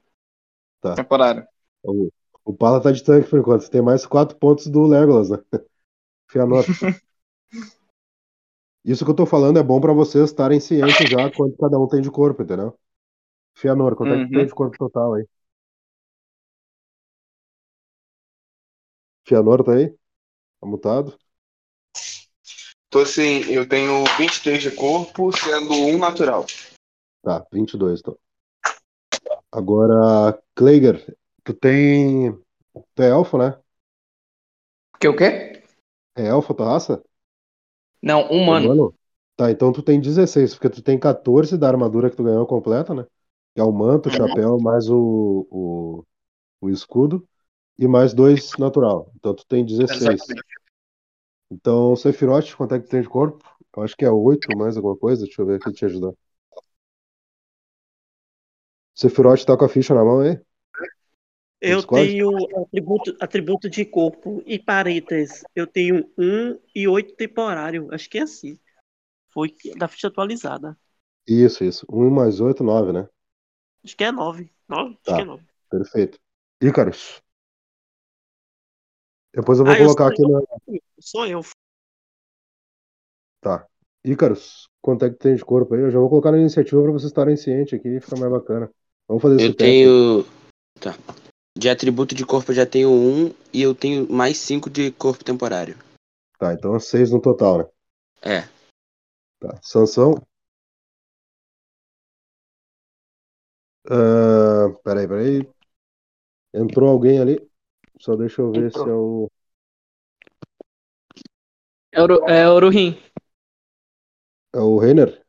Tá. Temporário. O, o Pala tá de tanque por enquanto. Você tem mais 4 pontos do Legolas, né? Fianor. Isso que eu tô falando é bom pra vocês estarem cientes já quanto cada um tem de corpo, entendeu? Fianor, quanto é que tu Uhum. tem de corpo total aí? Fianor tá aí? Tá mutado? Tô assim, eu tenho 23 de corpo, sendo um natural. Tá, 22, então. Agora, Kleiger, tu tem. Tu é elfo, né? Que o quê? É elfo a tua raça? Não, humano. Humano? Tá, então tu tem 16, porque tu tem 14 da armadura que tu ganhou completa, né? Que é o manto, o chapéu, mais o, o, o escudo, e mais dois natural. Então tu tem 16. Então, Sephiroth, quanto é que tu tem de corpo? Eu acho que é 8 mais alguma coisa. Deixa eu ver aqui te ajudar. Sephiroth tá com a ficha na mão aí? Eu tenho atributo, atributo de corpo e paretas. Eu tenho um e oito temporário. Acho que é assim. Foi da ficha atualizada. Isso, isso. 1 mais 8, 9, né? Acho que é nove. Nove? Acho Tá. que é nove. Perfeito. Ícaros. Depois eu vou Ah, eu colocar sou aqui na. Sou eu. Tá. Ícaros, quanto é que tem de corpo aí? Eu já vou colocar na iniciativa pra vocês estarem cientes aqui e ficar mais bacana. Vamos fazer esse Eu teste. tenho. Tá. De atributo de corpo eu já tenho um e eu tenho mais cinco de corpo temporário. Tá, então é 6 no total, né? É. Tá. Sansão. Ah, peraí, peraí. Entrou alguém ali? Só deixa eu ver Entrou. se é o. É o, é o Ruhin. É o Renner?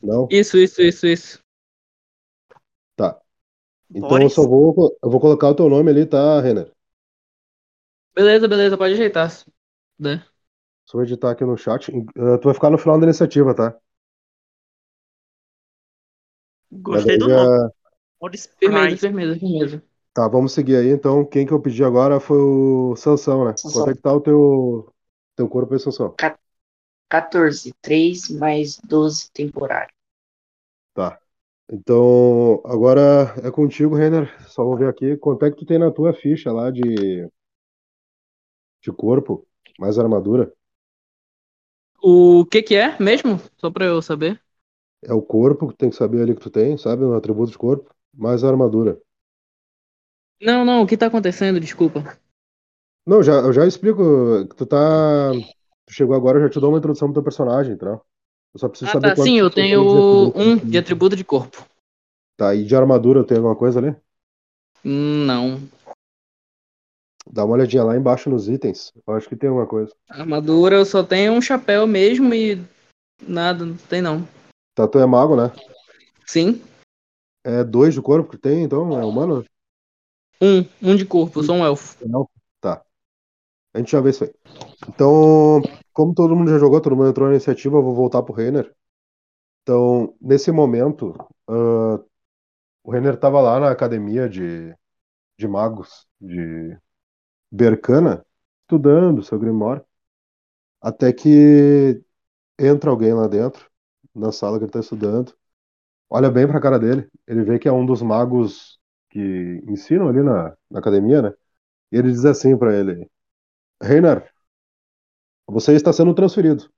Não? Isso, isso, isso, isso. Então eu só vou. Eu vou colocar o teu nome ali, tá, Renner? Beleza, beleza, pode ajeitar. Né? Só vou editar aqui no chat. Ah, tu vai ficar no final da iniciativa, tá? Gostei do nome. Boris Firmeza, Price. firmeza, firmeza. Tá, vamos seguir aí. Então, quem que eu pedi agora foi o Sansão, né? Sansão. Quanto é que tá o teu, teu corpo aí, Sansão? 14. 3 mais 12 temporário. Tá. Então, agora é contigo, Renner. Só vou ver aqui. Quanto é que tu tem na tua ficha lá de, de corpo, mais armadura? O que que é mesmo? Só pra eu saber. É o corpo que tem que saber ali que tu tem, sabe? Um atributo de corpo, mais armadura. Não, não, o que tá acontecendo? Desculpa. Não, já, eu já explico tu tá. Tu chegou agora, eu já te dou uma introdução pro teu personagem, tá? Eu só preciso Ah, saber tá, sim, eu tenho de um de atributo de corpo. Tá, e de armadura eu tenho alguma coisa ali? Não. Dá uma olhadinha lá embaixo nos itens. Eu acho que tem alguma coisa. Armadura eu só tenho um chapéu mesmo e nada, não tem não. Tá, tu é mago, né? Sim, É dois de corpo que tem, então? É humano? um, um de corpo, eu sou um elfo. Não? Tá. A gente já vê isso aí. Então, como todo mundo já jogou, todo mundo entrou na iniciativa, eu vou voltar pro Renner. Então, nesse momento, ah, o Renner tava lá na academia de, de magos de Bercana, estudando seu Grimoire, até que entra alguém lá dentro, na sala que ele tá estudando, olha bem pra cara dele, ele vê que é um dos magos que ensinam ali na, na academia, né? E ele diz assim pra ele: Reiner, você está sendo transferido.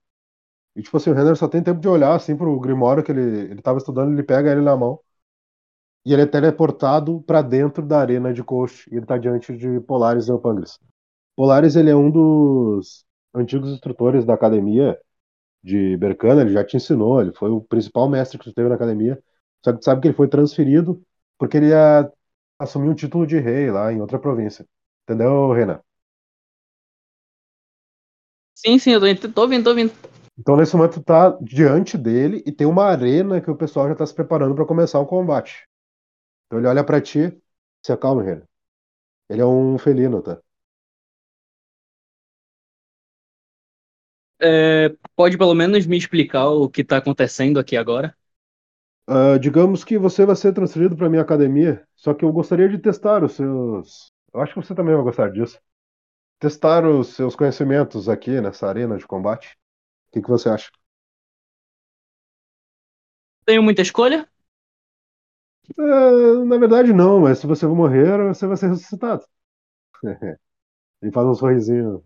E tipo assim, o Renner só tem tempo de olhar assim pro Grimório que ele, ele tava estudando, ele pega ele na mão. E ele é teleportado pra dentro da arena de Kosh. E ele tá diante de Polaris Neopangris. Polaris, ele é um dos antigos instrutores da academia de Berkana, ele já te ensinou, ele foi o principal mestre que tu teve na academia. Só que tu sabe que ele foi transferido porque ele ia assumir um título de rei lá em outra província. Entendeu, Renan? Sim, sim, eu tô, tô ouvindo, tô ouvindo. Então, nesse momento, tu tá diante dele e tem uma arena que o pessoal já tá se preparando para começar o combate. Então, ele olha para ti, se acalma, Renan. Ele é um felino, tá? É, pode pelo menos me explicar o que tá acontecendo aqui agora? Ah, digamos que você vai ser transferido para minha academia, só que eu gostaria de testar os seus. Eu acho que você também vai gostar disso. Testar os seus conhecimentos aqui nessa arena de combate. O que, que você acha? Tenho muita escolha? Ah, na verdade, não, mas se você morrer, você vai ser ressuscitado. Ele faz um sorrisinho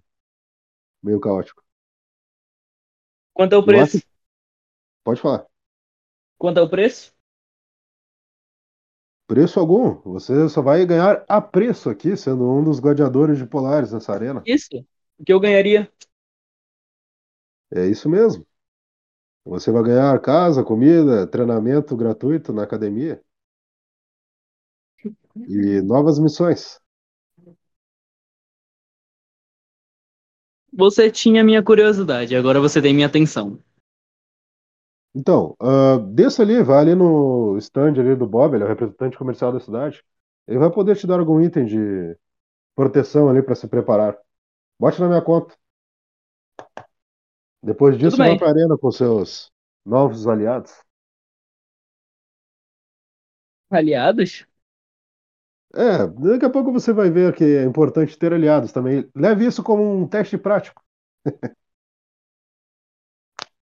meio caótico. Quanto é o preço? Pode falar. Quanto é o preço? Preço algum. Você só vai ganhar a preço aqui, sendo um dos gladiadores de Polaris nessa arena. Isso. O que eu ganharia? É isso mesmo. Você vai ganhar casa, comida, treinamento gratuito na academia e novas missões. Você tinha minha curiosidade, agora você tem minha atenção. Então, ah, desça ali, vai ali no stand ali do Bob, ele é o representante comercial da cidade. Ele vai poder te dar algum item de proteção ali para se preparar. Bote na minha conta. Depois disso, vai bem. para a arena com seus novos aliados. Aliados? É, daqui a pouco você vai ver que é importante ter aliados também. Leve isso como um teste prático.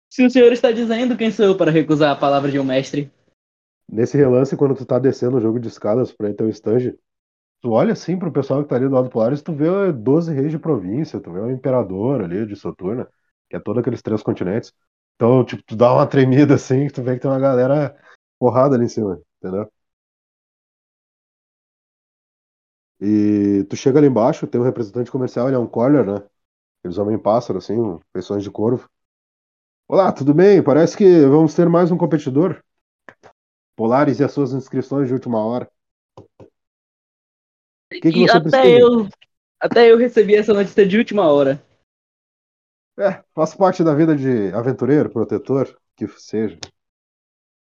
Se o senhor está dizendo, quem sou eu para recusar a palavra de um mestre? Nesse relance, quando tu tá descendo o jogo de escadas pra ir ter um stand, tu olha assim pro pessoal que tá ali do lado Polaris, tu vê 12 reis de província, tu vê o imperador ali de Soturna, que é todos aqueles três continentes. Então, tipo, tu dá uma tremida assim, que tu vê que tem uma galera porrada ali em cima, entendeu? E tu chega ali embaixo, tem um representante comercial, ele é um corner, né? Aqueles homem-pássaro, assim, feições de corvo. Olá, tudo bem? Parece que vamos ter mais um competidor. Polaris e as suas inscrições de última hora. O que, que você até precisa? eu, até eu recebi essa notícia de última hora. É, faz parte da vida de aventureiro, protetor, que seja.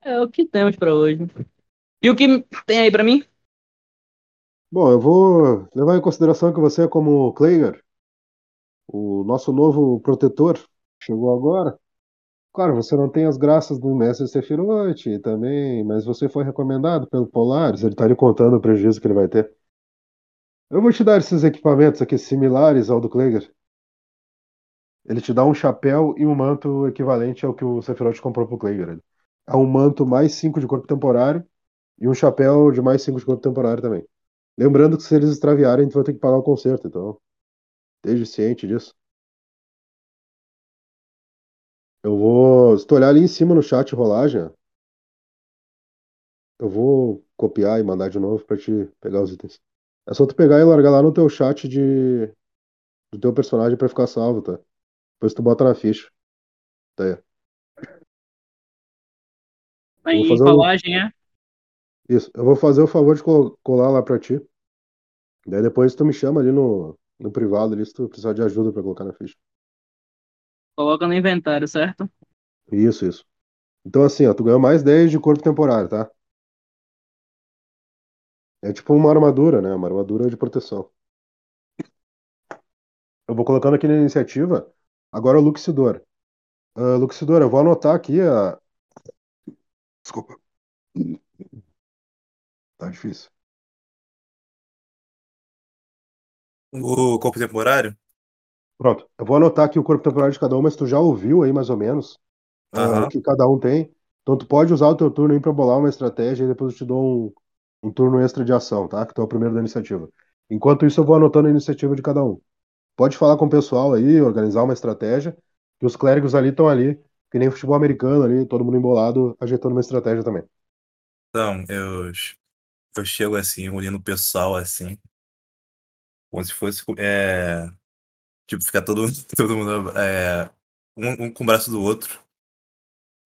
É o que temos para hoje. E o que tem aí para mim? Bom, eu vou levar em consideração que você é como Clayger, o nosso novo protetor, chegou agora. Claro, você não tem as graças do Mestre Sephiroth também, mas você foi recomendado pelo Polaris, ele tá lhe contando o prejuízo que ele vai ter. Eu vou te dar esses equipamentos aqui similares ao do Clayger. Ele te dá um chapéu e um manto equivalente ao que o Sephiroth comprou pro Clayger. É um manto mais 5 de corpo temporário e um chapéu de mais 5 de corpo temporário também. Lembrando que se eles extraviarem, tu vai ter que pagar o conserto, então esteja ciente disso. Eu vou. Se tu olhar ali em cima no chat rolagem, eu vou copiar e mandar de novo pra te pegar os itens. É só tu pegar e largar lá no teu chat de do teu personagem pra ficar salvo, tá? Depois tu bota na ficha. Tá aí. Aí, fazer um- rolagem, é? Isso. Eu vou fazer o favor de colar lá pra ti. Daí depois tu me chama ali no, no privado ali se tu precisar de ajuda pra colocar na ficha. Coloca no inventário, certo? Isso, isso. Então assim, ó, tu ganhou mais 10 de corpo temporário, tá? É tipo uma armadura, né? Uma armadura de proteção. Eu vou colocando aqui na iniciativa. Agora o Luxidor. Ah, Luxidor, eu vou anotar aqui a. Desculpa. Tá difícil. O corpo temporário? Pronto. Eu vou anotar aqui o corpo temporário de cada um, mas tu já ouviu aí mais ou menos Aham. o que cada um tem. Então tu pode usar o teu turno aí pra bolar uma estratégia e depois eu te dou um, um turno extra de ação, tá? Que tu é o primeiro da iniciativa. Enquanto isso, eu vou anotando a iniciativa de cada um. Pode falar com o pessoal aí, organizar uma estratégia. Que os clérigos ali estão ali, que nem futebol americano ali, todo mundo embolado, ajeitando uma estratégia também. Então, eu, eu chego assim, olhando o pessoal assim. Como se fosse. É, tipo, ficar todo, todo mundo. É, um, um com o braço do outro.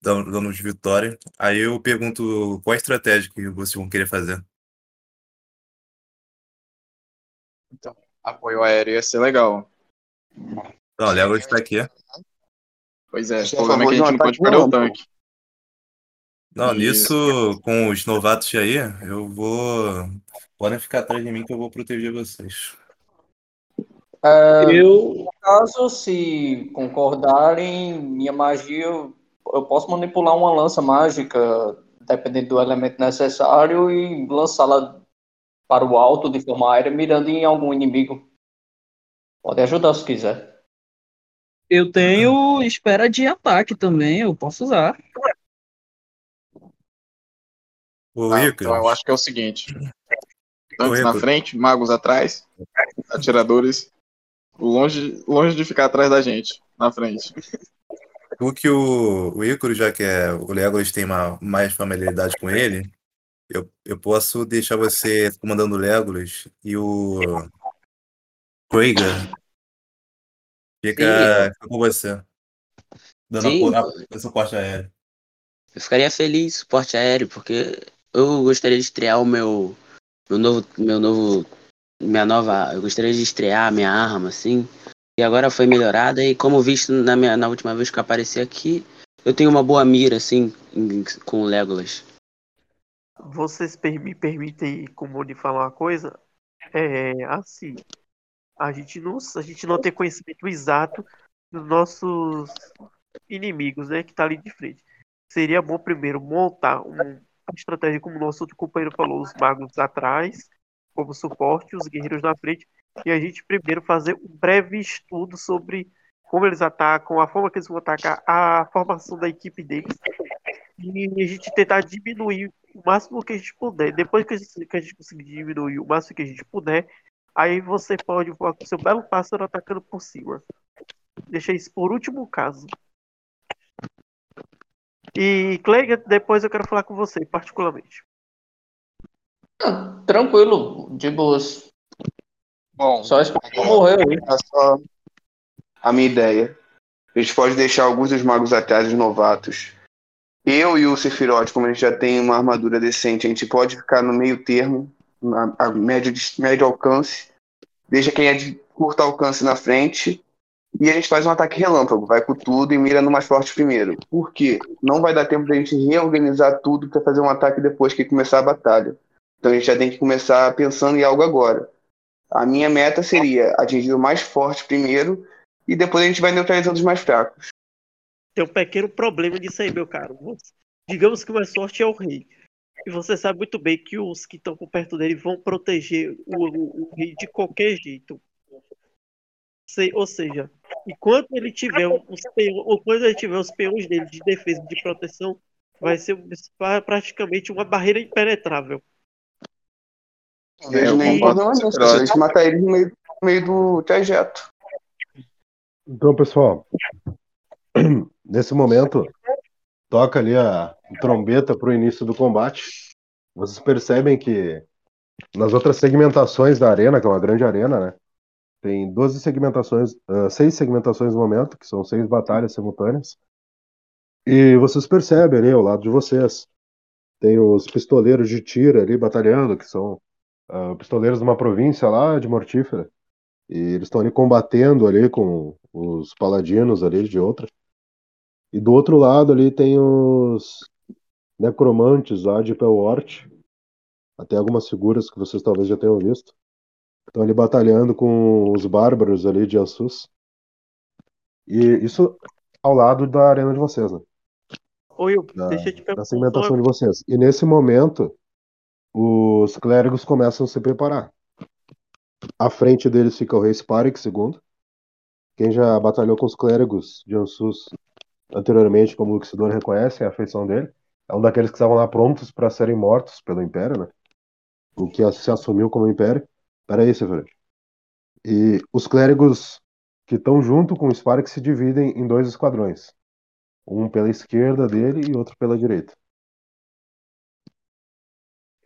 Dando, dando de vitória. Aí eu pergunto qual a estratégia que vocês vão querer fazer. Então, apoio aéreo ia ser legal. Não, o Legolas tá aqui. Pois é, o é a problema é que a gente não pode perder o tanque. Não, Isso. nisso, com os novatos aí, eu vou. Podem ficar atrás de mim que eu vou proteger vocês. É, Eu. no caso, se concordarem, minha magia, eu eu posso manipular uma lança mágica, dependendo do elemento necessário, e lançá-la para o alto de forma aérea, mirando em algum inimigo. Pode ajudar se quiser. Eu tenho espera de ataque também, eu posso usar. Ô, Rico, então eu acho que é o seguinte: Ô, tanques na frente, magos atrás, atiradores longe, longe de ficar atrás da gente, na frente. o que o, o Ícaro, já que é, o Legolas tem uma, mais familiaridade com ele, eu, eu posso deixar você comandando o Legolas e o Krieger fica, fica com você. Dando Sim. a, suporte aéreo. Eu ficaria feliz, suporte aéreo, porque eu gostaria de estrear o meu, meu novo, meu novo, minha nova, eu gostaria de estrear minha arma, assim, e agora foi melhorada, e como visto na, minha, na última vez que eu apareci aqui, eu tenho uma boa mira, assim, em- com o Legolas. Vocês per- me permitem, como de falar uma coisa? É assim, a gente não, a gente não tem conhecimento exato dos nossos inimigos, né, que tá ali de frente. Seria bom primeiro montar um- uma estratégia, como o nosso outro companheiro falou, os magos atrás, como suporte, os guerreiros na frente, e a gente primeiro fazer um breve estudo sobre como eles atacam, a forma que eles vão atacar, a formação da equipe deles, e a gente tentar diminuir o máximo que a gente puder. Depois que a gente, que a gente conseguir diminuir o máximo que a gente puder, aí você pode voar com seu belo pássaro atacando por cima. Deixa isso por último caso. E Clay, depois eu quero falar com você, particularmente. Ah, tranquilo, de boas. Bom, Só esperar pra morrer aí. é só a minha ideia. A gente pode deixar alguns dos magos atrás, os novatos. Eu e o Sephiroth, como a gente já tem uma armadura decente, a gente pode ficar no meio termo, na, a médio, médio alcance. Deixa quem é de curto alcance na frente. E a gente faz um ataque relâmpago, vai com tudo e mira no mais forte primeiro. Por quê? Não vai dar tempo da gente reorganizar tudo para fazer um ataque depois que começar a batalha. Então a gente já tem que começar pensando em algo agora. A minha meta seria atingir o mais forte primeiro e depois a gente vai neutralizando os mais fracos. Tem um pequeno problema disso aí, meu caro. Digamos que o mais forte é o rei. E você sabe muito bem que os que estão por perto dele vão proteger o, o- o rei de qualquer jeito. Se- ou seja, enquanto ele tiver os peões, ou quando ele tiver os peões dele de defesa e de proteção, vai ser pra- praticamente uma barreira impenetrável. Não vejo É, concordo problema com nisso. você, A gente matar eles no meio, no meio do trajeto. Então, pessoal, nesse momento, toca ali a trombeta para o início do combate. Vocês percebem que nas outras segmentações da arena, que é uma grande arena, né? Tem 12 segmentações, ah, seis segmentações no momento, que são seis batalhas simultâneas. E vocês percebem ali ao lado de vocês, tem os pistoleiros de tiro ali batalhando, que são ah, pistoleiros de uma província lá de Mortífera. E eles estão ali combatendo ali com os paladinos ali de outra. E do outro lado ali tem os necromantes lá de Pelort. Até algumas figuras que vocês talvez já tenham visto. Estão ali batalhando com os bárbaros ali de Assus. E isso ao lado da arena de vocês, né? Oi, eu, Da, deixa eu te da perguntar. segmentação de vocês. E nesse momento, os clérigos começam a se preparar. À frente deles fica o rei Sparik II. Quem já batalhou com os clérigos de Ansus anteriormente, como o Luxidor reconhece, é a feição dele. É um daqueles que estavam lá prontos para serem mortos pelo Império, né? O que se assumiu como Império. Peraí, Severino. E os clérigos que estão junto com o Sparik se dividem em dois esquadrões. Um pela esquerda dele e outro pela direita.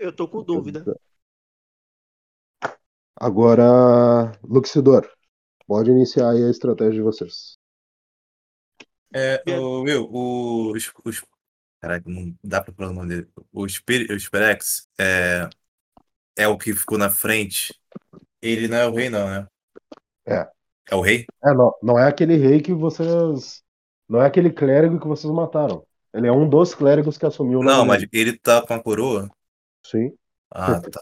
Eu tô com dúvida. Agora, Luxidor, pode iniciar aí a estratégia de vocês. É, o, meu, os, os. Caraca, não dá pra falar o nome dele. O, Spir, o Spirex é, é o que ficou na frente. Ele não é o rei, não, né? É. É o rei? É, não, não é aquele rei que vocês. Não é aquele clérigo que vocês mataram. Ele é um dos clérigos que assumiu o Não, nome mas dele. ele tá com a coroa? Sim. Ah, tá.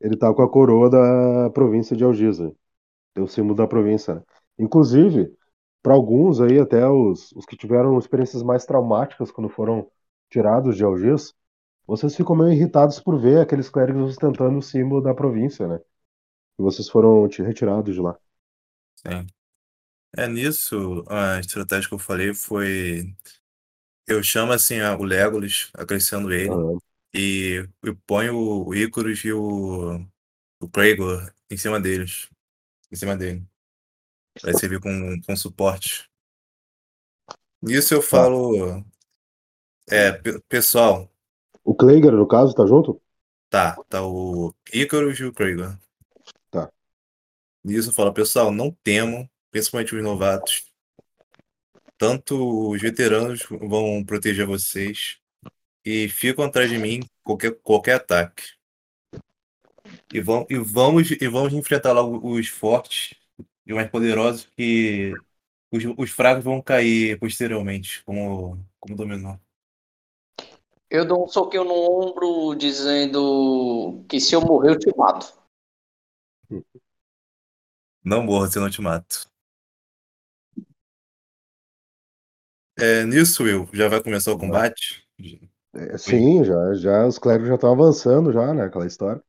Ele tá com a coroa da província de Algiza. Tem o símbolo da província. né? Inclusive, para alguns aí, até os, os que tiveram experiências mais traumáticas quando foram tirados de Algiz, vocês ficam meio irritados por ver aqueles clérigos ostentando o símbolo da província, né? E vocês foram retirados de lá. Sim. É nisso, a estratégia que eu falei foi. Eu chamo assim o Legolas, acrescendo ele. E eu ponho o Icarus e o, o Praegor em cima deles. Em cima dele. Vai servir com, com suporte. Nisso eu falo. É, pe- pessoal, O Kleiger, no caso, tá junto? tá, tá o Icarus e o Praegor. Tá. Nisso eu falo, pessoal, não temam, principalmente os novatos. Tanto os veteranos vão proteger vocês e ficam atrás de mim qualquer, qualquer ataque. E, vão, e, vamos, e vamos enfrentar logo os fortes e mais poderosos que os, os fracos vão cair posteriormente, como, como dominó. Eu dou um soquinho no ombro dizendo que se eu morrer eu te mato. Não morra, senão eu te mato. É, nisso, Will, já vai começar o combate? É, sim, já, já os clérigos já estão avançando já, né? Aquela história.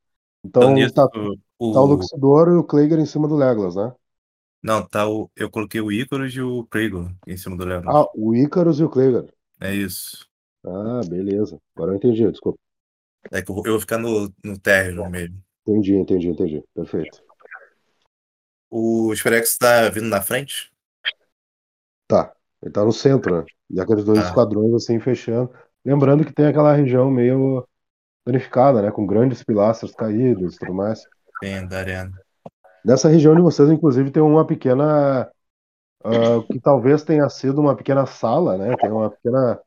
Então nisso, tá, tá o o. Luxidor e o Kleger em cima do Legolas, né? Não, tá o. Eu coloquei o Icarus e o Kragon em cima do Legolas. Ah, o Icarus e o Kleger. É isso. Ah, beleza. Agora eu entendi, desculpa. É que eu vou, eu vou ficar no, no térreo mesmo. Entendi, entendi, entendi. Perfeito. O Sperex tá vindo na frente? Tá. Ele tá no centro, né? E aqueles dois Tá. esquadrões assim fechando. Lembrando que tem aquela região meio danificada, né? Com grandes pilastras caídos e tudo mais. Sim, da arena. Nessa região de vocês, inclusive, tem uma pequena. ah, que talvez tenha sido uma pequena sala, né? Tem uma pequena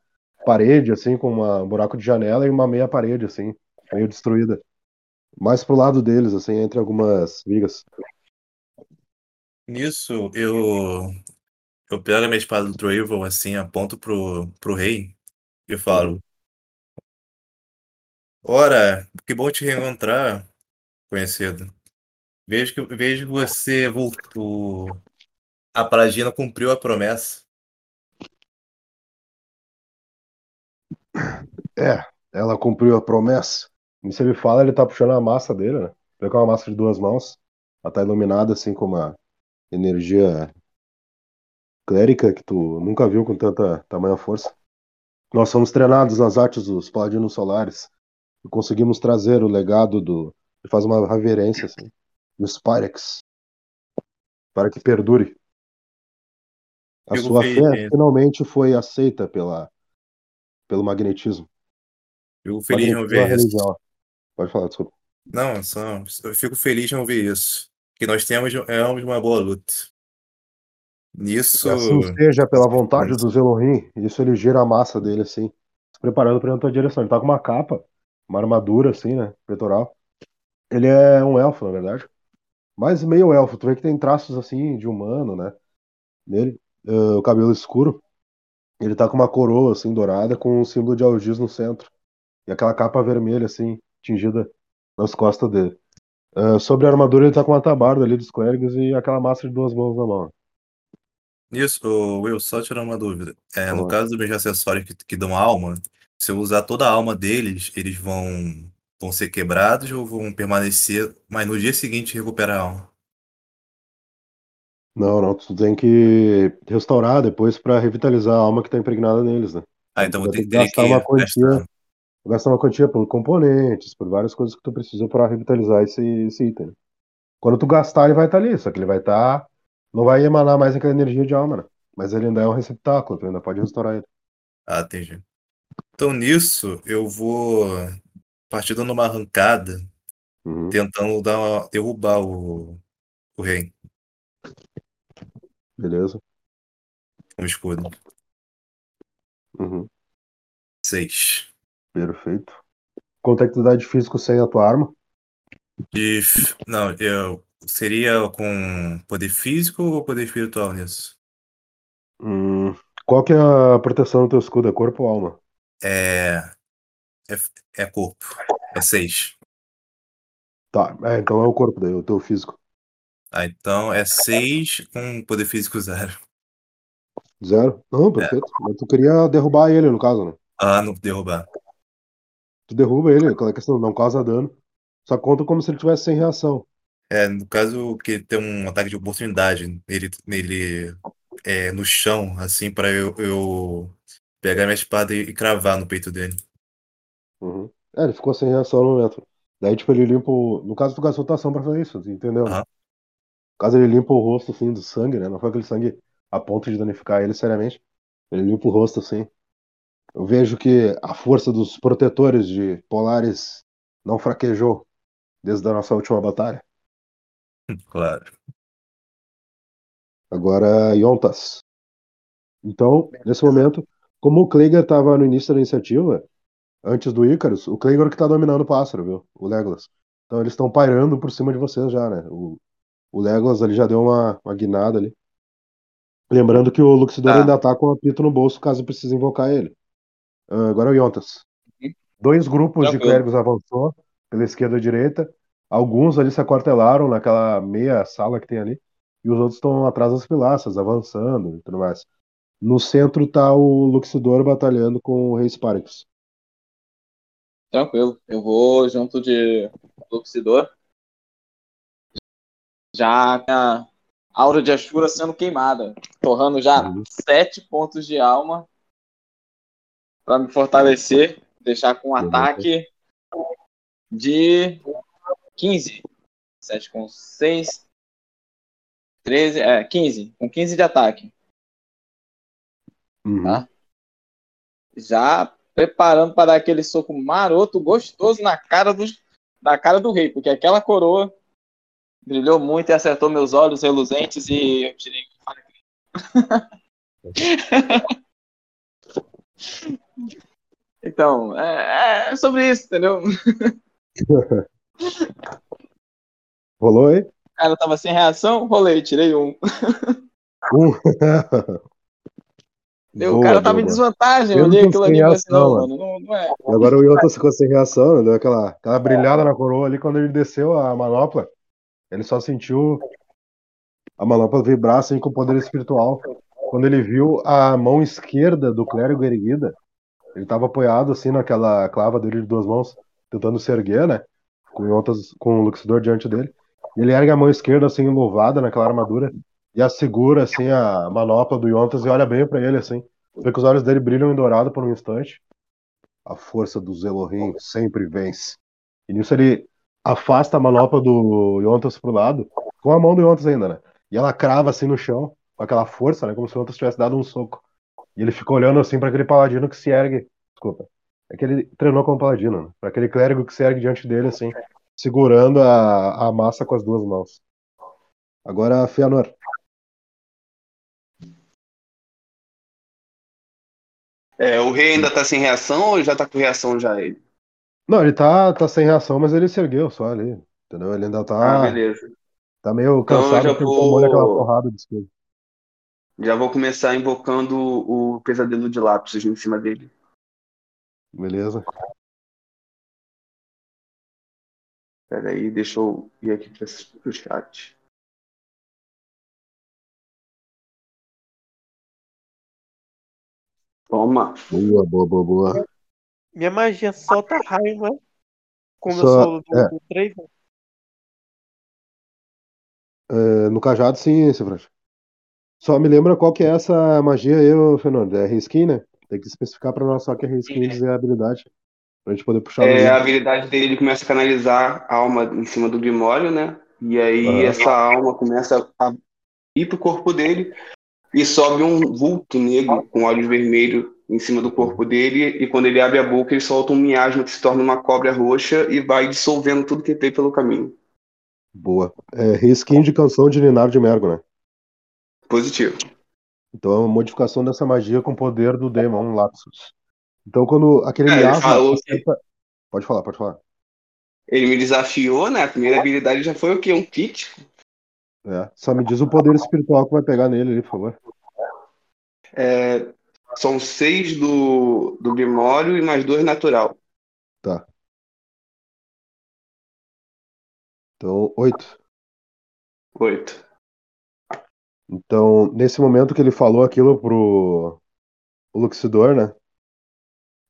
parede, assim, com uma- um buraco de janela e uma meia parede, assim, meio destruída. Mais pro lado deles, assim, entre algumas vigas. Nisso, eu. Eu pego a minha espada do Troival, assim, aponto pro, pro rei e falo: Ora, que bom te reencontrar, conhecido. Vejo que, vejo você voltou. A Paladina cumpriu a promessa. É, ela cumpriu a promessa. E se ele fala, ele tá puxando a massa dele, né? É uma massa de duas mãos. Ela tá iluminada, assim, com uma energia clérica que tu nunca viu com tanta tamanha força. Nós somos treinados nas artes dos paladinos solares e conseguimos trazer o legado do. Ele faz uma reverência, assim, dos Pyrex para que perdure. A Fico sua fé feliz. finalmente foi aceita pela, pelo magnetismo. Fico feliz em é ouvir isso. religião. Pode falar, desculpa. Não, só, eu fico feliz em ouvir isso. Que nós temos é uma boa luta. Nisso. Que assim seja pela vontade dos Elohim. Isso ele gira a massa dele assim, se preparando para ir na tua direção. Ele tá com uma capa, uma armadura assim, né, peitoral. Ele é um elfo, na verdade. Mas meio elfo. Tu vê que tem traços assim de humano, né, nele. Ah, o cabelo escuro. Ele tá com uma coroa assim dourada com um símbolo de Algis no centro. E aquela capa vermelha assim, tingida nas costas dele. Ah, sobre a armadura ele tá com uma tabarda ali dos clérigos e aquela massa de duas mãos na mão. Nisso, ô, Will, só tirar uma dúvida. É, no caso dos meus acessórios que, que dão alma, se eu usar toda a alma deles, eles vão, vão ser quebrados ou vão permanecer, mas no dia seguinte recuperar a alma? Não, não, tu tem que restaurar depois pra revitalizar a alma que tá impregnada neles, né? Ah, então vou ter, que gastar que uma quantia, gastar. gastar uma quantia por componentes, por várias coisas que tu precisa pra revitalizar esse, esse item. Quando tu gastar, ele vai estar ali, só que ele vai estar. Não vai emanar mais aquela energia de alma, né? Mas ele ainda é um receptáculo, tu ainda pode restaurar ele. Ah, entendi. Então nisso, eu vou partir dando uma arrancada, Uhum. tentando dar uma- derrubar o, o rei Beleza? o escudo. Uhum. Seis. Perfeito. Quanto é que tu dá de físico sem a tua arma? De, não, eu seria com poder físico ou poder espiritual nisso? Hum, qual que é a proteção do teu escudo? É corpo ou alma? É, é, é corpo. É seis. Tá, é, então é o corpo daí, o teu físico. Ah, então é seis com poder físico zero. Zero? Não, perfeito. Mas tu queria derrubar ele, no caso, né? Ah, não derrubar. Tu derruba ele, aquela questão, não causa dano. Só conta como se ele tivesse sem reação. É, no caso que tem um ataque de oportunidade nele, nele é, no chão, assim, pra eu, eu pegar minha espada e, e cravar no peito dele. Uhum. É, ele ficou sem reação no momento. Daí, tipo, ele limpa o... No caso, tu gastou tua ação pra fazer isso, entendeu? Aham. No caso, ele limpa o rosto, assim, do sangue, né? Não foi aquele sangue a ponto de danificar ele seriamente. Ele limpa o rosto, assim. Eu vejo que a força dos protetores de Polares não fraquejou desde a nossa última batalha. Claro. Agora, Yontas. Então, nesse momento, como o Kleger estava no início da iniciativa, antes do Icarus, o Kleger que tá dominando o pássaro, viu? O Legolas. Então eles estão pairando por cima de vocês já, né? O, o Legolas ali já deu uma, uma guinada ali. Lembrando que o Luxidor Tá. ainda tá com o apito no bolso caso precise invocar ele. Ah, agora é o Yontas. Dois grupos de Tranquilo. clérigos avançou pela esquerda e direita. Alguns ali se aquartelaram naquela meia sala que tem ali. E os outros estão atrás das pilastras, avançando e tudo mais. No centro tá o Luxidor batalhando com o Rei Sparix. Tranquilo. Eu vou junto de Luxidor. Já a aura de Ashura sendo queimada. Torrando já Uhum. sete pontos de alma. Pra me fortalecer. Deixar com um Beleza. ataque de 15. 7 com 6. 13. É, 15. Com 15 de ataque. Uhum. Tá. já preparando para dar aquele soco maroto, gostoso na cara do, na cara do rei, porque aquela coroa brilhou muito e acertou meus olhos reluzentes e eu tirei Então, é, é sobre isso, entendeu? O Rolou aí? cara tava sem reação, rolei, tirei um. Um. o Boa, cara tava boa, em desvantagem, Eu olhei não aquilo ali e falei assim, não, mano. não, não é. E agora o Yoto ficou sem reação, né? Deu aquela, aquela brilhada na coroa ali quando ele desceu a manopla. Ele só sentiu a manopla vibrar assim com o poder espiritual. Quando ele viu a mão esquerda do clérigo erguida, ele estava apoiado assim naquela clava dele de duas mãos, tentando se erguer, né? Com, o Yontas, com o Luxidor diante dele. Ele ergue a mão esquerda assim, louvada naquela armadura, e a segura assim a manopla do Yontas e olha bem pra ele assim. Vê que os olhos dele brilham em dourado por um instante. A força dos Elohim sempre vence. E nisso ele afasta a manopla do Yontas pro lado, com a mão do Yontas ainda, né? E ela crava assim no chão, com aquela força, né? Como se o Yontas tivesse dado um soco. E ele fica olhando assim para aquele paladino que se ergue. Desculpa. É que ele treinou como paladino, né? Pra aquele clérigo que se ergue diante dele, assim, segurando a, a massa com as duas mãos. Agora, Feanor. É, o rei ainda tá sem reação ou já tá com reação já ele? Não, ele tá, tá sem reação, mas ele se ergueu só ali. Entendeu? Ele ainda Ah, tá, beleza. tá meio Então cansado já porque tomou ali aquela vou- porrada de. Já vou começar invocando o pesadelo de lápis em cima dele. Beleza? Pera aí, deixa eu ir aqui para o chat. Toma. Boa, boa, boa, boa. Minha magia solta raio, não é? Como Só- eu sou do, é. do Draven. É, no cajado, sim, Cifrante. Só me lembra qual que é essa magia aí, Fernando. É reskin, né? Tem que especificar pra nós só que é reskin e dizer a habilidade. Pra gente poder puxar É, a habilidade dele ele começa a canalizar a alma em cima do Grimório, né? E aí essa alma começa a ir pro corpo dele e sobe um vulto negro com olhos vermelhos em cima do corpo dele. E quando ele abre a boca, ele solta um miasma que se torna uma cobra roxa e vai dissolvendo tudo que tem pelo caminho. Boa. É reskin de canção de Ninar de Mergo, né? Positivo. Então é uma modificação dessa magia com o poder do Demon Lapsus. Então quando aquele É, ele miasma falou Pode falar, pode falar. Ele me desafiou, né? A primeira habilidade já foi o quê? Um crítico. É. Só me diz o poder espiritual que vai pegar nele ali, por favor. É, são seis do, do Grimório e mais dois natural. Tá. Então, oito. Oito. Então, nesse momento que ele falou aquilo pro o Luxidor, né?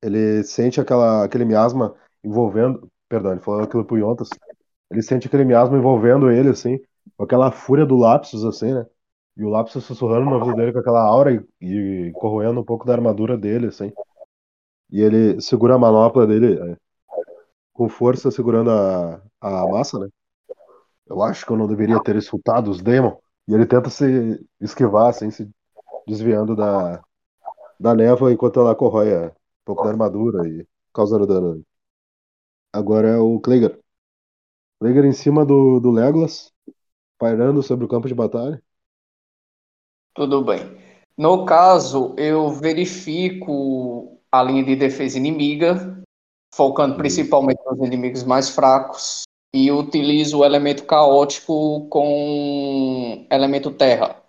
Ele sente aquela, aquele miasma envolvendo. Perdão, ele falou aquilo pro Yontas. Ele sente aquele miasma envolvendo ele, assim, com aquela fúria do Lapsus, assim, né? E o Lapsus sussurrando no ouvido dele com aquela aura e, e corroendo um pouco da armadura dele, assim. E ele segura a manopla dele é, com força, segurando a, a massa, né? Eu acho que eu não deveria ter insultado os Demon. E ele tenta se esquivar, assim, se desviando da, da névoa enquanto ela corrói é, um pouco da armadura e causando dano. Agora é o Kleger. Kleger em cima do, do Legolas, pairando sobre o campo de batalha. Tudo bem. No caso, eu verifico a linha de defesa inimiga, focando principalmente nos inimigos mais fracos, e utilizo o elemento caótico com elemento terra,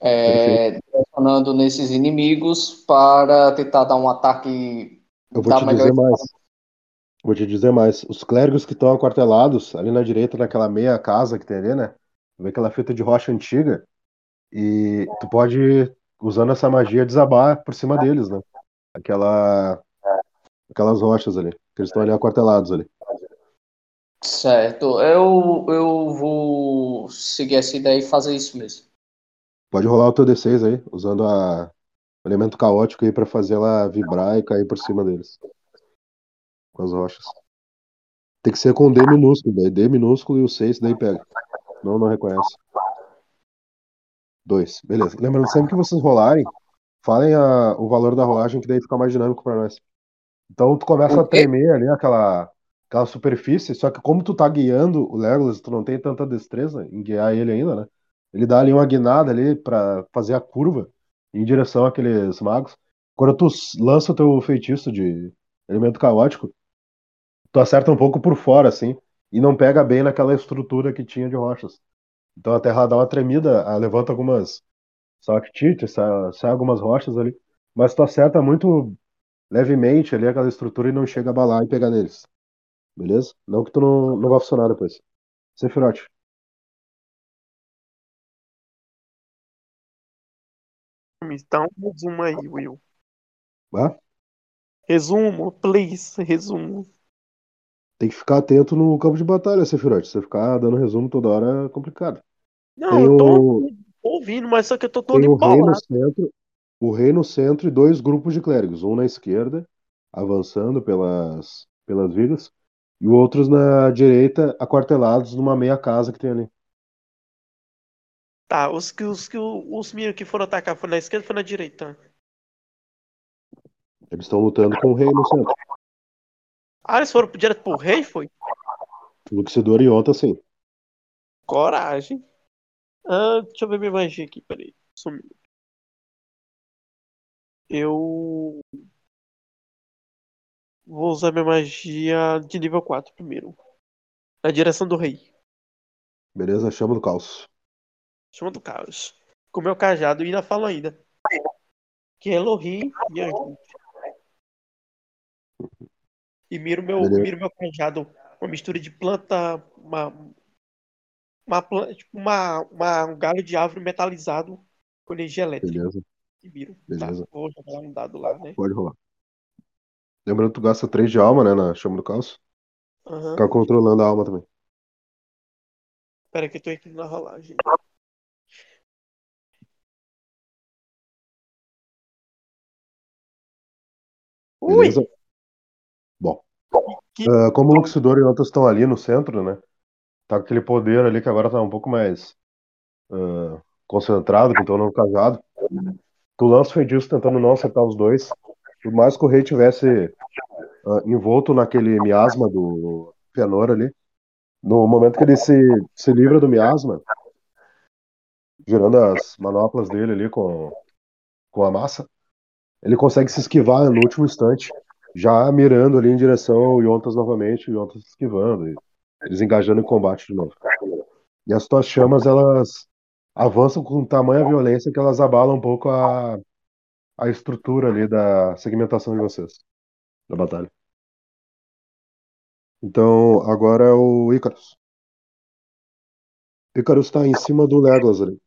é, direcionando nesses inimigos para tentar dar um ataque Eu vou te dizer mais. Vou te dizer mais. Os clérigos que estão aquartelados ali na direita, naquela meia casa que tem ali, né? Vê aquela fita de rocha antiga. E tu pode, usando essa magia, desabar por cima deles, né? Aquela, aquelas rochas ali. Que eles estão ali aquartelados ali. Certo. Eu, eu vou seguir essa ideia e fazer isso mesmo. Pode rolar o teu D6 aí, usando a... o elemento caótico aí pra fazer ela vibrar e cair por cima deles. Com as rochas. Tem que ser com D minúsculo, daí D minúsculo e o 6 daí pega. Não, não reconhece. Dois, beleza. Lembrando sempre que vocês rolarem, falem a, o valor da rolagem, que daí fica mais dinâmico pra nós. Então tu começa a tremer ali aquela, aquela superfície, só que como tu tá guiando o Legolas, tu não tem tanta destreza em guiar ele ainda, né? Ele dá ali uma guinada ali pra fazer a curva em direção àqueles magos. Quando tu lança o teu feitiço de elemento caótico, tu acerta um pouco por fora, assim, e não pega bem naquela estrutura que tinha de rochas. Então a terra dá uma tremida, levanta algumas stalactites, sai, sai algumas rochas ali, mas tu acerta muito levemente ali aquela estrutura e não chega a abalar e pegar neles. Beleza? Não que tu não, não vai funcionar depois. Dá um resumo aí, Will. Vá? Resumo, please, resumo. Tem que ficar atento no campo de batalha, Sephiroth. Se você ficar dando resumo toda hora é complicado. Não, Tem eu tô o, ouvindo, mas só que eu tô todo tem o rei no centro, o rei no centro e dois grupos de clérigos, um na esquerda, avançando pelas, pelas vigas, e outros na direita, aquartelados numa meia casa que tem ali. Tá, os que os, que os meninos que foram atacar foi na esquerda ou foi na direita? Eles estão lutando com o rei no centro. Ah, eles foram direto pro rei, foi? Luxidor e Onta, sim. Coragem. Ah, deixa eu ver minha magia aqui, peraí. Sumiu. Eu vou usar minha magia de nível 4 primeiro. Na direção do rei. Beleza? Chama do caos. Chama do caos. Com meu cajado e ainda falo ainda. Que Elohim me ajude. E miro meu, Beleza. miro meu cajado. Uma mistura de planta. Uma, uma, planta, tipo uma, uma, um galho de árvore metalizado com energia elétrica. Beleza. E miro. Beleza. Tá, vou jogar um dado lá, né? Pode rolar. Lembrando que tu gasta 3 de alma, né, na chama do caos. Aham. Ficar controlando a alma também. Pera que eu tô entrando na rolagem. Ui! Beleza? Bom. Que- ah, como o Luxidor e Onta estão ali no centro, né? Tá com aquele poder ali que agora tá um pouco mais ah, concentrado, que estão no cajado. Tu lança o feitiço tentando não acertar os dois. Por mais que o rei tivesse ah, envolto naquele miasma do Fëanor ali, no momento que ele se, se livra do miasma, girando as manoplas dele ali com, com a massa, ele consegue se esquivar no último instante, já mirando ali em direção ao Yontas novamente, o Yontas se esquivando, e eles engajando em combate de novo. E as tuas chamas, elas avançam com tamanha violência que elas abalam um pouco a, a estrutura ali da segmentação de vocês, da batalha. Então, agora é o Icarus. Icarus está em cima do Legolas ali.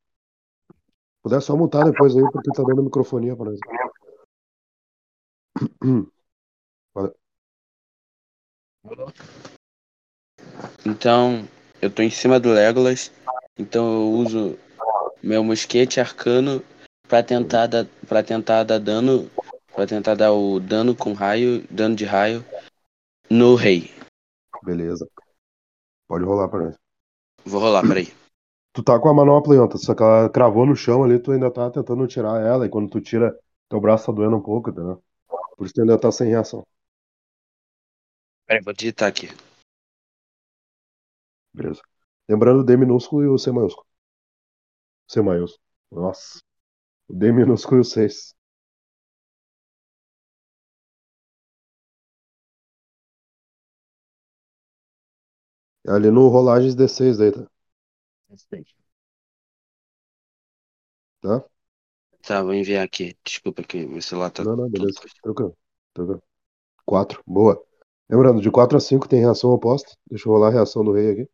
Puder só mutar depois aí, porque tá dando microfonia pra nós. Então, eu tô em cima do Legolas, então eu uso meu mosquete arcano pra tentar dar, para tentar dar dano, para tentar dar o dano com raio, dano de raio no rei. Beleza. Pode rolar pra nós. Vou rolar, peraí. Tu tá com a manopla, Yonta, só que ela cravou no chão ali, tu ainda tá tentando tirar ela, e quando tu tira, teu braço tá doendo um pouco, entendeu? Por isso tu ainda tá sem reação. Peraí, vou digitar aqui. Beleza. Lembrando o D minúsculo e o C maiúsculo. C maiúsculo. Nossa. O D minúsculo e o 6. É ali no rolagens D6 aí, tá? Tá? Tá, vou enviar aqui. Desculpa que meu celular tá Não, não, beleza. Tranquilo. Tranquilo. 4. Boa. Lembrando, de 4 a 5 tem reação oposta. Deixa eu rolar a reação do rei aqui.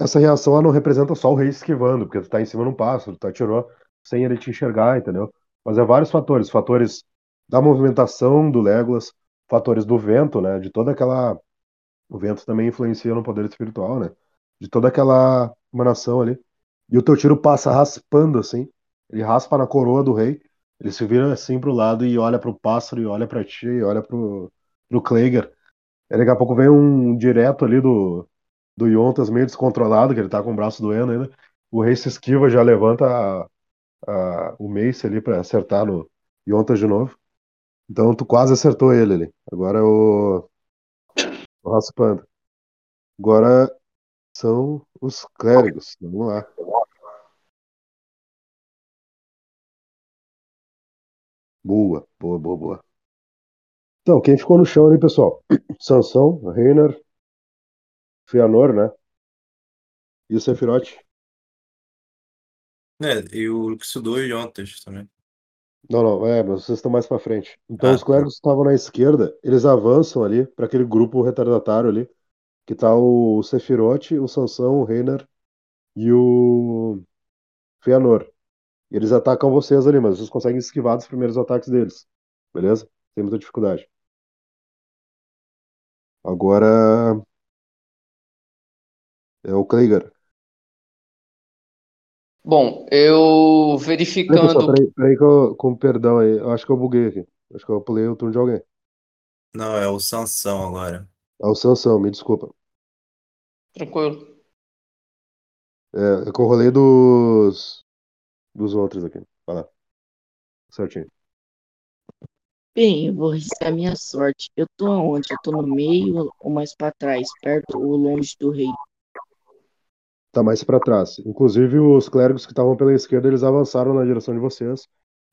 Essa reação ela não representa só o rei esquivando, porque tu tá em cima de um pássaro, tu atirou sem ele te enxergar, entendeu? Mas é vários fatores. Fatores da movimentação do Legolas, fatores do vento, né? De toda aquela. O vento também influencia no poder espiritual, né? De toda aquela emanação ali. E o teu tiro passa raspando assim. Ele raspa na coroa do rei. Ele se vira assim pro lado e olha pro pássaro, e olha pra ti, e olha pro, pro Kleger. E daqui a pouco vem um direto ali do, do Yontas meio descontrolado, que ele tá com o braço doendo ainda. O rei se esquiva, já levanta a, a, o Mace ali pra acertar no Yontas de novo. Então tu quase acertou ele ali. Agora é o. O raspando. Agora são os clérigos. Vamos lá. Boa, boa, boa, boa. Então, quem ficou no chão ali, pessoal? Sansão, Reiner, Fianor, né? E o Sephiroth. É, e o Luxidor e Yontas também. Não, não, é, mas vocês estão mais pra frente. Então, Ah, os clérigos que estavam na esquerda, eles avançam ali para aquele grupo retardatário ali, que tá o Sephiroth, o Sansão, o Reiner e o Fianor. E eles atacam vocês ali, mas vocês conseguem esquivar dos primeiros ataques deles. Beleza? Sem muita dificuldade. Agora é o Kleiger. Bom, eu Peraí, pessoal, verificando. peraí, peraí que eu, com perdão aí, eu acho que eu buguei aqui. Acho que eu pulei o turno de alguém. Não, é o Sansão agora. É o Sansão, me desculpa. Tranquilo. É, eu rolei dos dos outros aqui. Vai lá. Certinho. Bem, eu vou riscar minha sorte. Eu tô aonde? Eu tô no meio ou mais pra trás? Perto ou longe do rei? Tá mais pra trás. Inclusive, os clérigos que estavam pela esquerda, eles avançaram na direção de vocês.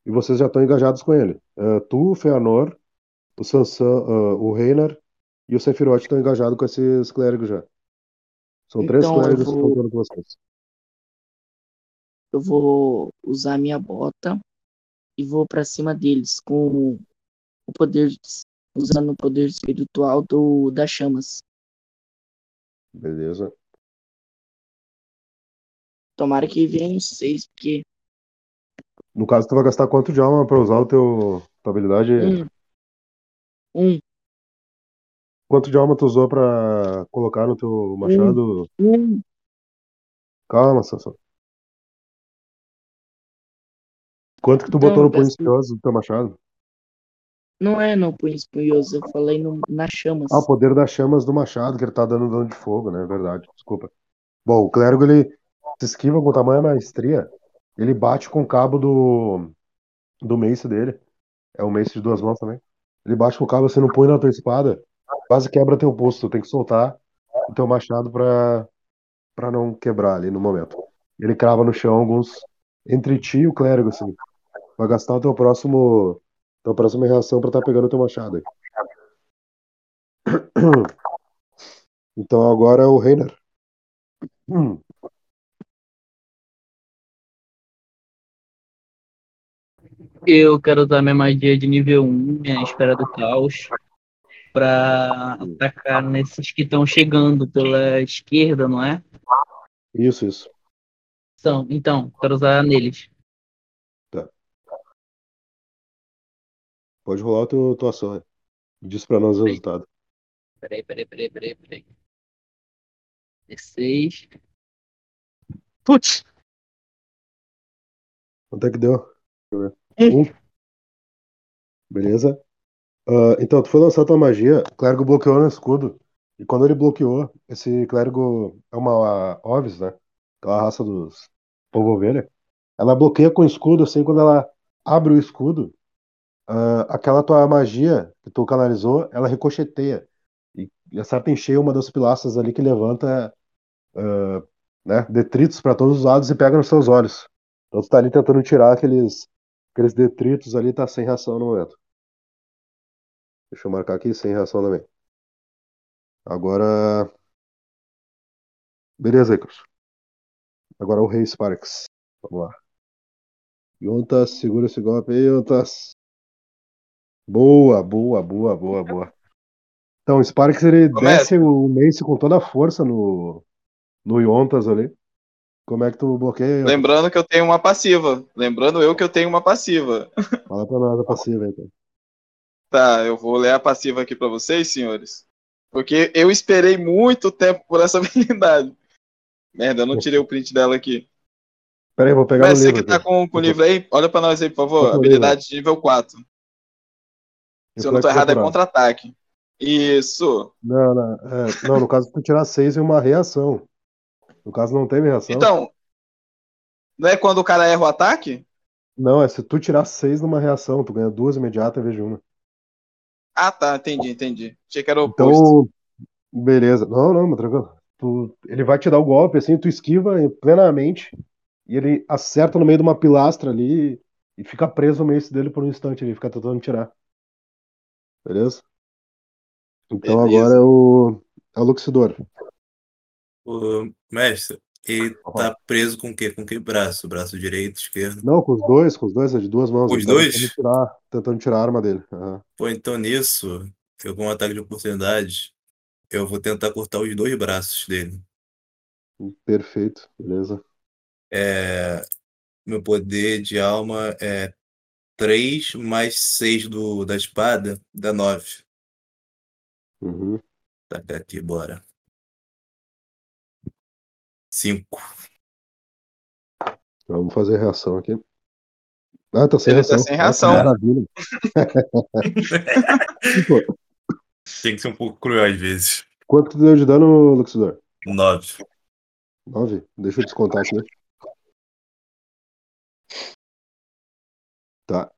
E vocês já estão engajados com ele. É, tu, o Feanor, o Sansão, ah, o Reiner e o Sephiroth estão engajados com esses clérigos já. São três Então eu clérigos que estão vou, lutando com vocês. eu vou usar minha bota e vou pra cima deles com o poder, usando o poder espiritual do das chamas. Beleza. Tomara que venha um seis, porque No caso, tu vai gastar quanto de alma pra usar o teu tua habilidade? um, um, Quanto de alma tu usou pra colocar no teu machado? um, Calma, Sansão. Quanto que tu Então, botou no eu punho gastei- espinhoso do teu machado? não é no punho espinhoso, eu falei no, nas chamas. Ah, o poder das chamas do machado, que ele tá dando dano de fogo, né? Verdade, desculpa. Bom, o clérigo, ele se esquiva com tamanha maestria. Ele bate com o cabo do, do mace dele. É um mace de duas mãos também. Ele bate com o cabo assim no punho da tua espada. Quase quebra teu pulso. Tu tem que soltar o teu machado pra, pra não quebrar ali no momento. Ele crava no chão alguns. Entre ti e o clérigo, assim. Vai gastar o teu próximo. Tua próxima reação pra estar pegando o teu machado aí. Então agora é o Reiner. Hum, Eu quero usar minha magia de nível 1, minha esfera do caos, pra atacar nesses que estão chegando pela esquerda, não é? Isso, isso. São, então, quero usar neles. Pode rolar a tua, tua ação. Diz pra nós o resultado. Peraí, peraí, peraí, peraí, peraí. 16. Putz! Quanto é que deu? Deixa eu ver. Um. Beleza. Ah, então, tu foi lançar tua magia, o clérigo bloqueou no escudo. E quando ele bloqueou, esse clérigo é uma Ovis, né? Aquela raça dos povo ovelha. Ela bloqueia com o escudo, assim, quando ela abre o escudo, ah, aquela tua magia que tu canalizou, ela ricocheteia. E, acerta em cheio uma das pilastras ali que levanta ah, né, detritos para todos os lados e pega nos seus olhos. Então tu tá ali tentando tirar aqueles, aqueles detritos ali, tá sem reação no momento. Deixa eu marcar aqui, sem reação também. Agora. Beleza, Icros. Agora o Rei Sparks. Vamos lá. Yontas, segura esse golpe aí, Yontas. Boa, boa, boa, boa, boa. Então, o Sparks ele Começa. desce o Mace com toda a força no, no Yontas ali. Como é que tu bloqueia? Lembrando que eu tenho uma passiva. Lembrando eu que eu tenho uma passiva. Fala pra nós a passiva aí, então. Tá, eu vou ler a passiva aqui pra vocês, senhores. Porque eu esperei muito tempo por essa habilidade. Merda, eu não tirei o print dela aqui. Peraí, vou pegar Mas o você livro. que tá com, com o livro aí, olha pra nós aí, por favor. Habilidade de nível 4. Se eu não tô errado, é contra-ataque. Isso. Não, não, é, não, no caso, tu tirar seis é uma reação. No caso, não tem reação. Então, não é quando o cara erra o ataque? Não, é se tu tirar seis numa reação, tu ganha duas imediatas em vez de uma. Ah, tá, entendi, entendi. Achei que era o oposto. Então, beleza. Não, não, mas tranquilo. Tu, ele vai te dar o golpe, assim, tu esquiva plenamente e ele acerta no meio de uma pilastra ali e fica preso no meio dele por um instante, ele fica tentando tirar. Beleza? Então Beleza. agora é o, é o Luxidor. Ô, mestre, ele tá preso com o quê? Com que braço? Braço direito, esquerdo? Não, com os dois, com os dois, é de duas mãos. Os ele tá dois? Tentando tirar, tentando tirar a arma dele. Aham. Pô, então nisso, eu com um ataque de oportunidade, eu vou tentar cortar os dois braços dele. Perfeito, beleza. É, meu poder de alma é 3 mais 6 do, da espada, dá 9. Uhum. Tá aqui, bora. 5. Vamos fazer reação aqui. Ah, tá sem Ele tá reação. sem Ah, que reação. Maravilha. Tem que ser um pouco cruel às vezes. quanto tu deu de dano, Luxidor? 9. Nove? Deixa eu descontar aqui. Tá.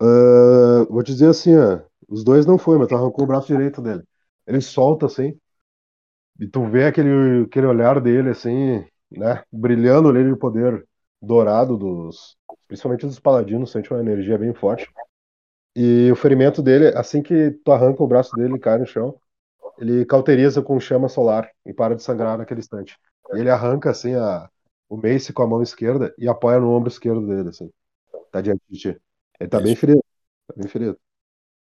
Ah, vou te dizer assim, ó. Os dois não foi, mas tu arrancou o braço direito dele. Ele solta assim. E tu vê aquele, aquele olhar dele, assim, né? Brilhando ali de poder dourado dos. Principalmente dos paladinos, sente uma energia bem forte. E o ferimento dele, assim que tu arranca o braço dele e cai no chão, ele cauteriza com chama solar e para de sangrar naquele instante. E ele arranca assim a, o mace com a mão esquerda e apoia no ombro esquerdo dele, assim. Tá diante de ti. Ele tá bem ferido. Tá bem ferido.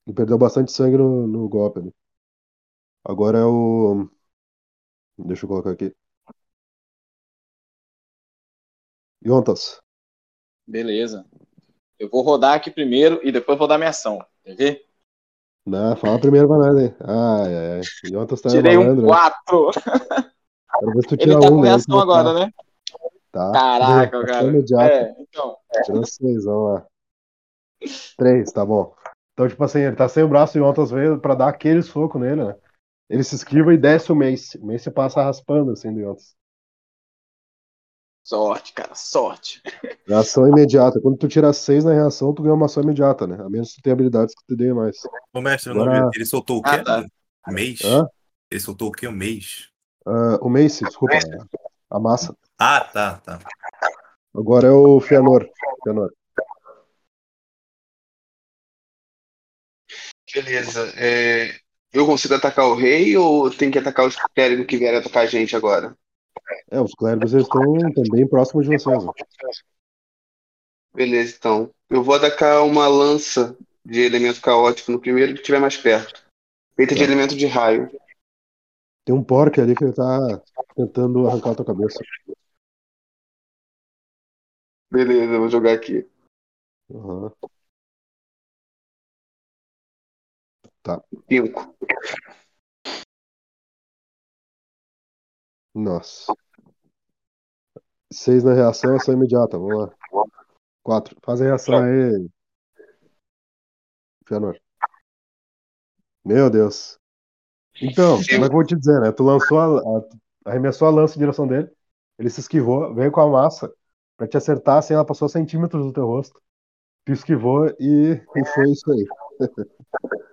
Ele perdeu bastante sangue no, no golpe. Agora é o. Deixa eu colocar aqui. Yontas. Beleza. Eu vou rodar aqui primeiro e depois vou dar minha ação. Quer ver? Não, fala primeiro pra nós aí. Ai, ai, ai. Yontas tá Tirei um malandro, né? 4. Quero ver se tu Ele tá um, com né? reação Tá- agora, né? Tá. Caraca, Ação cara. imediata. É, então. Tirou seis, vamos lá. Três, tá bom. Então, tipo assim, ele tá sem o braço e ontem vezes pra dar aquele soco nele, né? Ele se esquiva e desce o Mace. O Mace passa raspando assim do Yontas. Sorte, cara, sorte. Reação imediata. Quando tu tira seis na reação, tu ganha uma ação imediata, né? A menos que tu tenha habilidades que tu dê mais. Ô, mestre, Agora-. Ele soltou o quê? Ah, tá. Mês? Hã? Ele soltou o quê? Um mês? Ah, o Mace, desculpa. A massa. Ah, tá, tá. Agora é o Fianor. Fianor. Beleza. É, eu consigo atacar o rei ou tem que atacar os clérigos que vierem atacar a gente agora? É, os clérigos estão também próximos de vocês. Né? Beleza, então. Eu vou atacar uma lança de elemento caótico no primeiro que estiver mais perto. Feita de Tá. elemento de raio. Tem um porco ali que ele tá tentando arrancar a tua cabeça. Beleza, eu vou jogar aqui. Aham. Cinco. Nossa. Seis na reação, ação imediata. Vamos lá. Quatro. Faz a reação aí. Fianor. Meu Deus. Então, como é que eu vou te dizer, né? Tu lançou a, a- arremessou a lança em direção dele. Ele se esquivou, veio com a massa pra te acertar, assim, ela passou centímetros do teu rosto. Tu esquivou e, e foi isso aí.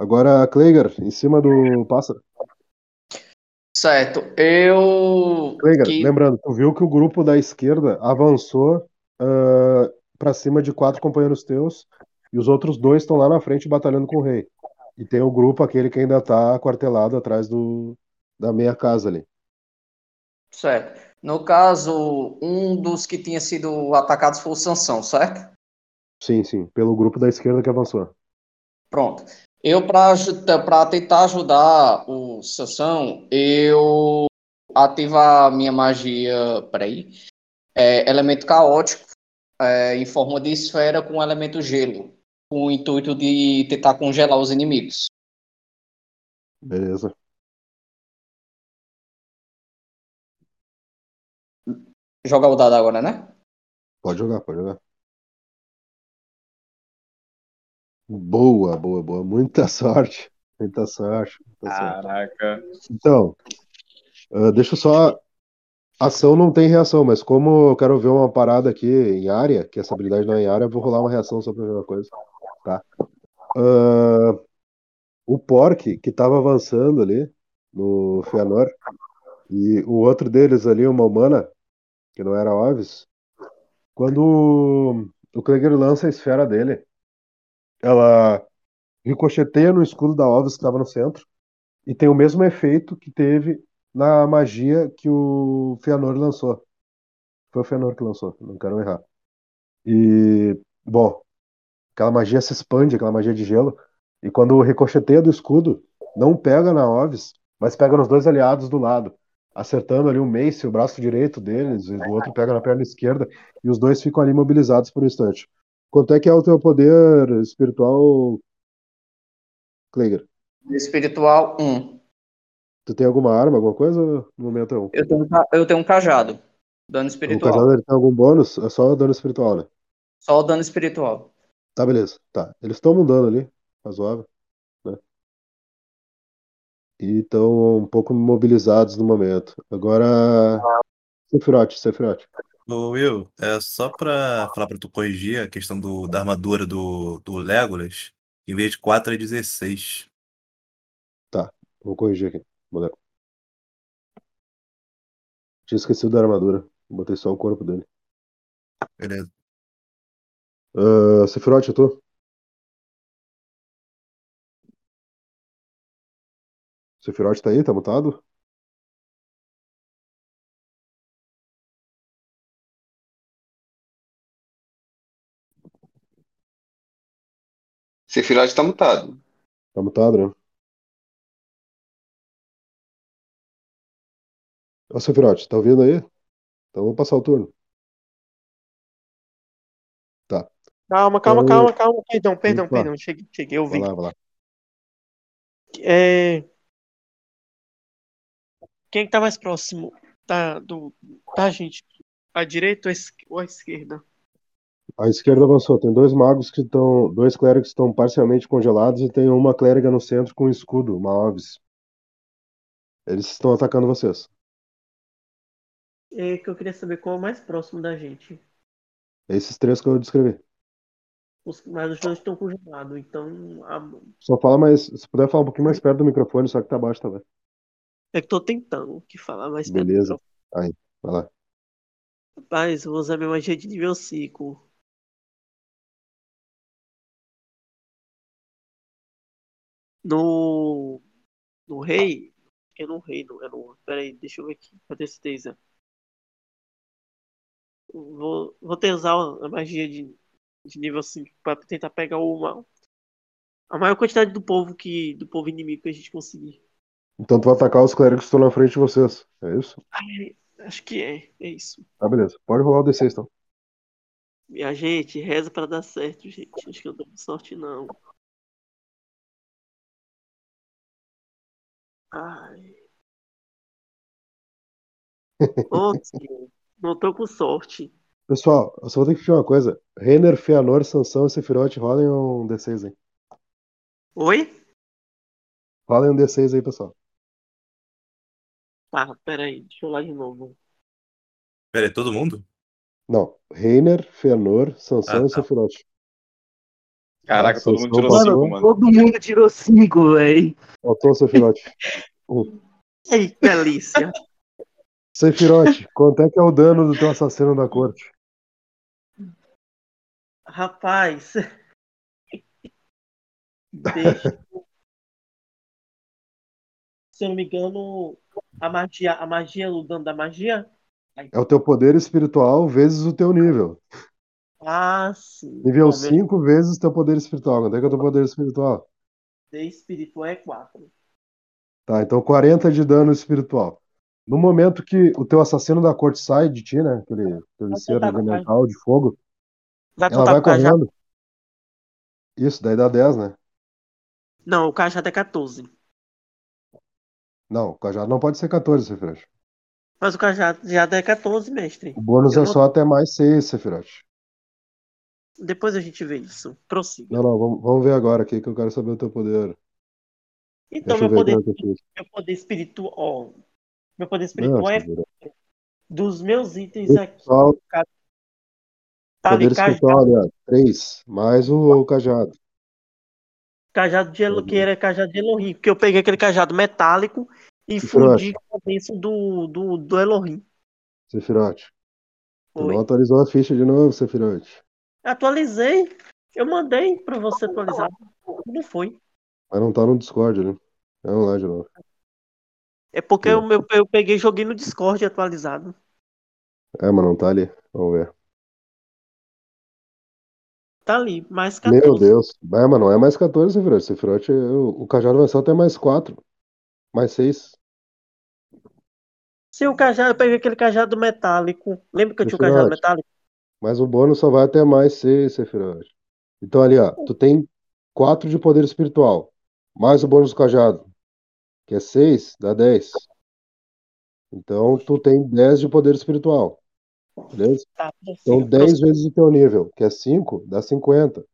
Agora, Kleiger, em cima do pássaro. Certo, eu. Kleiger, que- lembrando, tu viu que o grupo da esquerda avançou ah, pra cima de quatro companheiros teus e os outros dois estão lá na frente batalhando com o rei. E tem o grupo, aquele que ainda tá aquartelado atrás do, da meia casa ali. Certo. No caso, um dos que tinha sido atacados foi o Sansão, certo? Sim, sim, pelo grupo da esquerda que avançou. Pronto. Eu, para tentar ajudar o Sansão, eu ativo a minha magia. Peraí. É, elemento caótico é, em forma de esfera com elemento gelo. com o intuito de tentar congelar os inimigos. Beleza. Jogar o dado agora, né? Pode jogar, pode jogar. Boa, boa, boa. Muita sorte. Muita sorte. Muita sorte. Caraca. Então, ah, deixa eu só. Ação não tem reação, mas como eu quero ver uma parada aqui em área, que essa habilidade não é em área, eu vou rolar uma reação pra ver uma coisa. Tá. Ah, o Pork, que tava avançando ali no Fëanor, e o outro deles ali, uma humana, que não era Ovis, quando o Kleger lança a esfera dele, ela ricocheteia no escudo da Ovis que estava no centro, e tem o mesmo efeito que teve na magia que o Fëanor lançou. Foi o Fëanor que lançou, não quero errar. E, bom, aquela magia se expande, aquela magia de gelo, e quando ricocheteia do escudo, não pega na Ovis, mas pega nos dois aliados do lado, acertando ali o Mace, o braço direito deles, e o outro pega na perna esquerda, e os dois ficam ali imobilizados por um instante. Quanto é que é o teu poder espiritual, Kleger? Espiritual 1. Tu tem alguma arma, alguma coisa? No momento é um. Eu tenho, um eu tenho um cajado. Dano O espiritual. cajado ele tem algum bônus? É só dano espiritual, né? Só o dano espiritual. Tá, beleza. Tá. Eles tomam dano ali, razoável, né? E estão um pouco imobilizados no momento. Agora. Sephiroth, Sephiroth. Ô, Will, é só pra falar pra tu corrigir a questão do, da armadura do, do Legolas. Em vez de 4 é 16. Vou corrigir aqui. Boneco. Tinha esquecido da armadura. Botei só o corpo dele. Beleza. Uh, Sephiroth, eu tô? Sephiroth tá aí? Tá mutado? Sephiroth tá mutado. Tá mutado, né? Ô, Sephiroth, tá ouvindo aí? Então vou passar o turno. Tá. Calma, calma, Então- calma, calma. Perdão, perdão, perdão. Cheguei, cheguei, eu vi. Vai lá, vai lá. É... Quem que tá mais próximo da, do, da gente? A direita ou a esquerda? A esquerda avançou. Tem dois magos que estão. Dois clérigos que estão parcialmente congelados e tem uma clériga no centro com um escudo, uma Ovis. Eles estão atacando vocês. É que eu queria saber qual é o mais próximo da gente. Esses três que eu descrevi. Os, mas os dois estão congelados, então. a- Só fala mais. Se puder falar um pouquinho mais perto do microfone, só que tá baixo também. É que tô tentando que falar mais perto do Beleza. Aí, vai lá. Rapaz, eu vou usar minha magia de nível 5. No. No rei. É no rei, não é no. Pera aí, deixa eu ver aqui, pra ter certeza. Vou, vou ter usar a magia de, de nível 5 pra tentar pegar uma, a maior quantidade do povo que. do povo inimigo que a gente conseguir. Então tu vai atacar os clérigos que estão na frente de vocês. É isso? Ai, acho que é, é isso. Tá, beleza. Pode rolar o D6 então. Minha gente, reza pra dar certo, gente. Acho que eu não dou sorte, não. Ai. Senhor, não tô com sorte. Pessoal, eu só vou ter que pedir uma coisa. Renner, Feanor, Sansão e Sephiroth, rolem um D6 aí. Oi? Rolem um D6 aí, pessoal. Tá, peraí, deixa eu lá de novo. Pera aí, todo mundo? Não. Reiner, Fëanor, Sansão Ah, e tá. Sephiroth. Caraca, todo mundo tirou Mano, cinco, mano. Todo mundo tirou cinco, velho. Faltou o Sephiroth. Ei, delícia. Sephiroth, quanto é que é o dano do teu assassino da corte? Rapaz. Deixa. Se eu não me engano, a magia, a magia, o dano da magia? É o teu poder espiritual vezes o teu nível. Ah, sim. Nível Bom, meu 5 vezes teu poder espiritual. Quanto é que é o teu poder espiritual? poder espiritual é 4. Tá, então 40 de dano espiritual. No momento que o teu assassino da corte sai de ti, né? Aquele, aquele ser elemental de fogo, Vai ela vai com o cajado. correndo. Isso, daí dá 10, né? Não, o cajado é 14. Não, o cajado não pode ser 14, Sephiroth. Mas o cajado já é 14, mestre. O bônus Eu é não- só até mais 6, Sephiroth. Depois a gente vê isso. Prossiga. Não, não, vamos, vamos ver agora aqui que eu quero saber o teu poder. Então, Deixa meu poder, fiz. meu poder espiritual. meu poder Não, espiritual é dos meus itens aqui. Pessoal, Tá poder espiritual. 3, mais o, o cajado. cajado de Elo, que era cajado de Elohim. Porque eu peguei aquele cajado metálico e fundi com a bênção do, do, do Elohim. Sephiroth. Tu não atualizou a ficha de novo, Sephiroth. Atualizei. Eu mandei pra você atualizar. Não foi. Mas não tá no Discord ali. Vamos lá de novo. É porque É. eu, eu, eu peguei e joguei no Discord atualizado. É, mas não tá ali. Vamos ver. Tá ali, mais 14. Meu Deus. É, mas não é mais 14, Sephiroth. Sephiroth, o, o cajado vai ser até mais 4. Mais 6. Se o cajado, eu peguei aquele cajado metálico. Lembra que eu tinha o cajado metálico? Mas o bônus só vai até mais 6, Sephiroth. Então ali, ó. Tu tem 4 de poder espiritual. Mais o bônus do cajado. Que é 6, dá 10. Então tu tem 10 de poder espiritual. Beleza? Tá, Então prossiga, 10 vezes o teu nível, que é 5, dá 50.